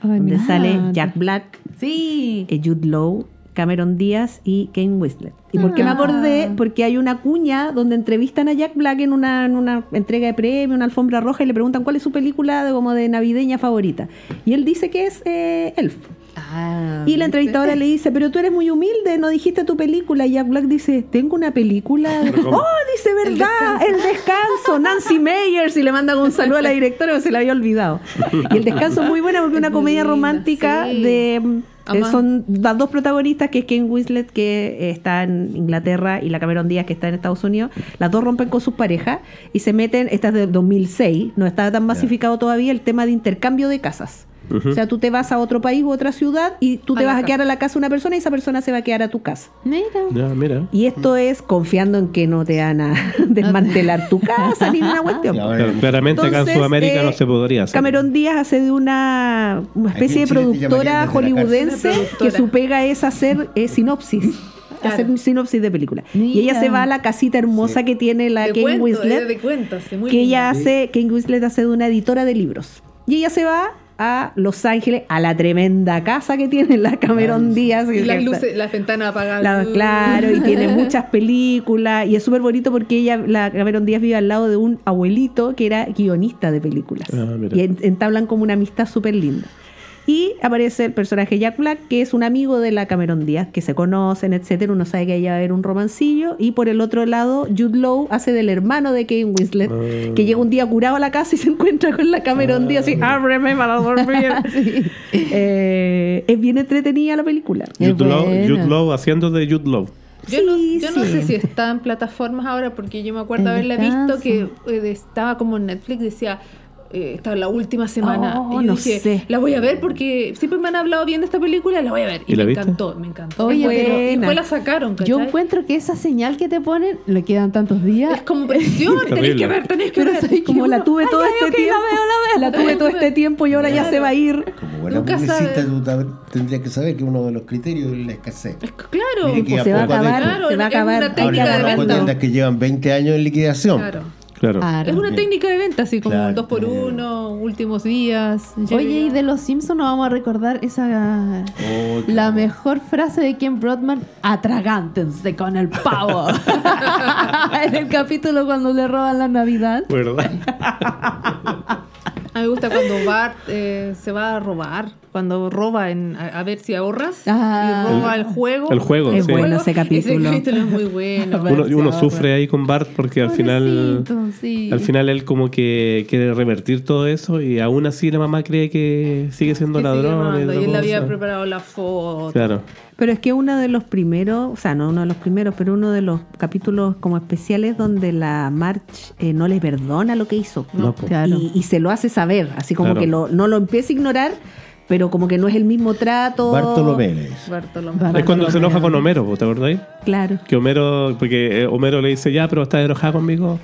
Ay, donde mira. sale Jack Black, Sí. eh, Jude Law, Cameron Díaz y Kane Whistler. ¿Y por qué me Ah. acordé? Porque hay una cuña donde entrevistan a Jack Black en una, en una entrega de premio, una alfombra roja, y le preguntan cuál es su película de, como de navideña favorita. Y él dice que es eh, Elf. Ah, Y la ¿viste? entrevistadora le dice, pero tú eres muy humilde, no dijiste tu película. Y Jack Black dice, tengo una película. ¿cómo? oh, dice, ¿verdad? El descanso. Nancy Meyers. Y le mandan un saludo a la directora que se la había olvidado. Y el descanso es muy buena porque es una comedia linda, romántica sí. de... eh, son las dos protagonistas, que es Kane Winslet, que eh, está en Inglaterra, y la Cameron Díaz, que está en Estados Unidos. Las dos rompen con sus parejas y se meten, esta es de 2006, no está tan masificado todavía el tema de intercambio de casas. O sea, tú te vas a otro país u otra ciudad y tú te A vas a quedar a la casa de una persona y esa persona se va a quedar a tu casa. Mira. ya, mira. Y esto es confiando en que no te van a desmantelar tu casa ni una cuestión. Claro, claramente acá en Sudamérica eh, no se podría hacer. Cameron Díaz hace de una, una especie de productora hollywoodense que su pega es hacer eh, sinopsis. Claro. Hacer sinopsis de película. Y ella se va a la casita hermosa que tiene la de Kane cuento, Winslet. de, de cuentos, sí, muy que lindo. ella hace, Kane Winslet hace de una editora de libros. Y ella se va a Los Ángeles, a la tremenda casa que tiene la Cameron Díaz. Y las luces, las ventanas apagadas. la- claro, y tiene muchas películas. Y es súper bonito porque ella, la Cameron Díaz, vive al lado de un abuelito que era guionista de películas. Ah, y en- entablan como una amistad súper linda. Y aparece el personaje Jack Black, que es un amigo de la Cameron Díaz, que se conocen, etcétera. Uno sabe que ahí va a haber un romancillo. Y por el otro lado, Jude Law hace del hermano de Kane Winslet, Ah. que llega un día curado a la casa y se encuentra con la Cameron Díaz y ábreme para dormir. Eh, es bien entretenida la película. Jude Law. Jude Law haciendo de Jude Law. Yo, no, Sí, sé si está en plataformas ahora, porque yo me acuerdo El haberla visto que eh, estaba como en Netflix, decía, eh, estaba la última semana. Oh, y yo no dije, sé. la voy a ver porque siempre me han hablado bien de esta película, la voy a ver. Y, ¿Y la me viste? encantó, me encantó. Oye, pero- y después la sacaron, Yo ¿cachai? encuentro que esa señal que te ponen, le quedan tantos días. Es como presión, tenés que ver, tenés que Pero ver. soy Como la tuve "Ay, todo ay, este tiempo. la veo, la veo". La tuve todo este tiempo y ahora ya se va a ir. Como buena Nunca publicista, sabe. tú tab- tendrías que saber que uno de los criterios es la escasez. Es que, claro, Mire que Pues a se va a acabar. Claro, se va a acabar. Ahora de que llevan 20 años en liquidación. claro. Claro. Claro. Es una Bien. técnica de venta, así como Claro, 2 por. 1 últimos días. Oye, y de los Simpsons nos vamos a recordar esa Oh, la mejor frase de Ken Broadman, atragántense con el pavo. en el capítulo cuando le roban la Navidad. ¿Verdad? A mí me gusta cuando Bart eh, se va a robar, cuando roba en, a, a ver si ahorras Ah. y roba el, juego. El juego, Es sí. bueno ese capítulo. Ese capítulo es muy bueno. Uno, sufre ahí con Bart porque al final sí. al final él como que quiere revertir todo eso y aún así la mamá cree que sigue siendo Que ladrón robando, y él otra había preparado la foto. claro Pero es que uno de los primeros, o sea, no uno de los primeros, pero uno de los capítulos como especiales donde la March eh, no le perdona lo que hizo. No, po. Claro. Y, se lo hace saber, así como Claro. que lo, no lo empieza a ignorar, pero como que no es el mismo trato. Bartolomé le dice. Bartolomé. Bar- es cuando se enoja con Homero ¿te acordáis? Claro. que Homero porque eh, Homero le dice ya pero estás enojada conmigo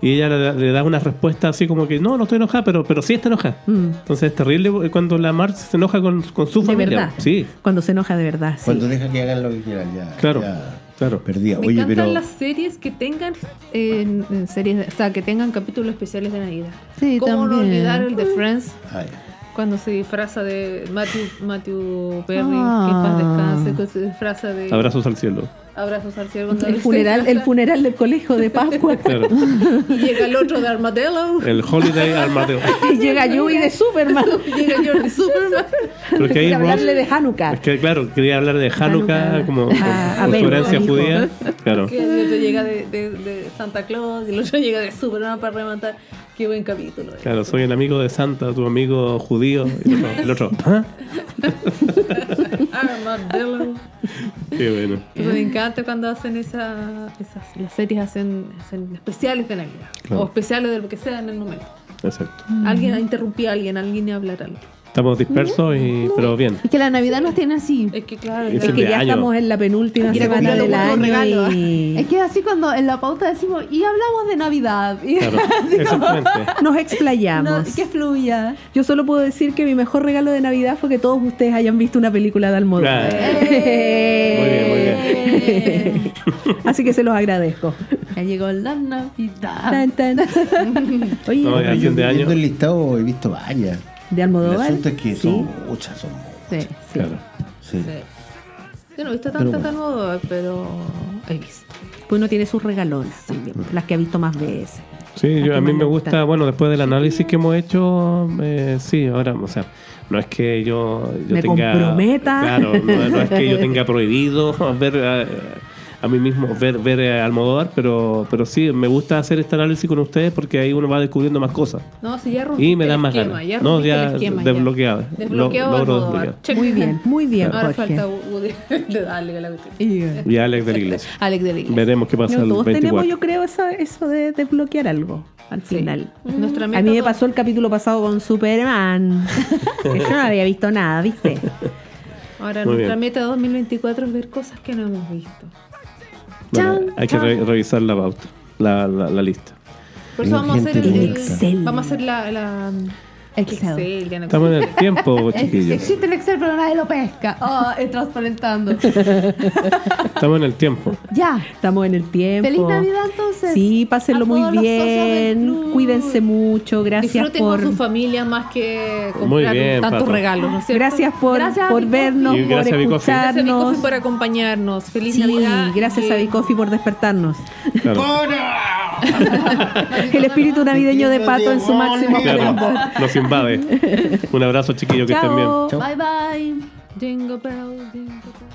y ella le, da- le da una respuesta así como que no no estoy enojada pero pero sí está enojada Mm. entonces es terrible cuando la Marge se enoja con, con su De familia verdad. sí Cuando se enoja de verdad. sí. Cuando deja que hagan lo que quieran, ya. Claro, ya claro. Perdía. Me Oye, encantan pero. las series que tengan eh, series, o sea, que tengan capítulos especiales de Navidad. Sí, ¿Cómo no también. olvidar el de Friends? Ah, ya. Cuando se disfraza de Matthew, Matthew Perry, Ah. que paz descanse, cuando se disfraza de abrazos al cielo abrazos al cielo. El funeral, el funeral del colegio de Pascua. claro Y llega el otro de Armadillo. el Holiday Armadillo y llega Joey de Superman. y llega Jordi Superman. porque ahí hablarle de Hanukkah. es que claro quería hablar de Hanukkah Hanukkah. como Ah, con a su ver, herencia hijo. judía claro Que el otro llega de, de, de Santa Claus y el otro llega de Superman para rematar. Qué buen capítulo. eh. claro soy el amigo de Santa tu amigo judío y el otro, el otro ¿ah? Qué bueno me encanta cuando hacen esa, esas, las series hacen, hacen especiales de Navidad Claro. o especiales de lo que sea en el momento. exacto Alguien interrumpía a alguien, alguien hablar algo. Estamos dispersos, y, pero bien. Es que la Navidad nos tiene así. Es que claro, Es que de ya año. estamos en la penúltima semana del año regalos. y Es que es así cuando en la pauta decimos, y hablamos de Navidad. Y Claro, exactamente. nos no, explayamos. que fluya. Yo solo puedo decir que mi mejor regalo de Navidad fue que todos ustedes hayan visto una película de Almodóvar. Claro. Muy bien, muy bien. Así que se los agradezco. Ya llegó la Navidad. Tan, tan. Oye, No. Yo de año. viendo el listado he visto varias. De El Almodóvar. asunto es que Sí, son muchas, son muchas. sí, sí. Claro. Sí. Yo no he visto Pero tantas bueno. tan nuevas, pero he visto. Pues uno tiene sus regalonas también, las que ha visto más veces. Sí, yo, a mí me gusta, gustan. bueno, después del análisis que hemos hecho, eh, sí, ahora, o sea, no es que yo, yo Me tenga... comprometa. Claro, no, no es que yo tenga prohibido ver a, a mí mismo, ver, ver a Almodóvar, pero, pero sí, me gusta hacer este análisis con ustedes porque ahí uno va descubriendo más cosas. No, si ya Y me da el más esquema, ganas. Ya No, ya esquema, ya. desbloqueado. Desbloqueado logro desbloquear. Muy bien, muy bien, Ahora Jorge. falta Woody de darle la cuestión. Y- Alex de la Iglesia. Alex de la Iglesia. Veremos qué pasa No, el todos 24. tenemos, yo creo, eso, eso de desbloquear algo al final. Nuestra A mí me pasó el capítulo pasado con Superman. que yo no había visto nada, ¿viste? Ahora, Muy nuestra bien. meta 2024 es ver cosas que no hemos visto. Bueno, hay que re- revisar la pauta, la, la, la lista. Por eso vamos a hacer el. Excel. Vamos a hacer la, la Excel. ya no Estamos en el tiempo, chiquillos. Existe el Excel, pero nadie lo pesca. Oh, es transparentando. Estamos en el tiempo. ya. Estamos en el tiempo. Feliz Navidad entonces. Sí, pásenlo A muy bien. Cuídense mucho. Gracias Disfruten por. con su familia más que comprar bien, tantos Pato. regalos. Gracias por, Gracias, vernos, Y por gracias, Vicofi. Gracias, escucharnos. Vicofi, por acompañarnos. Feliz Sí, Navidad. gracias a Bicofi por despertarnos. Claro, El espíritu navideño de Pato en su máximo claro, esplendor. Invade. Un abrazo, chiquillos, que estén bien. Chao. Bye bye. Jingle bell, jingle bell.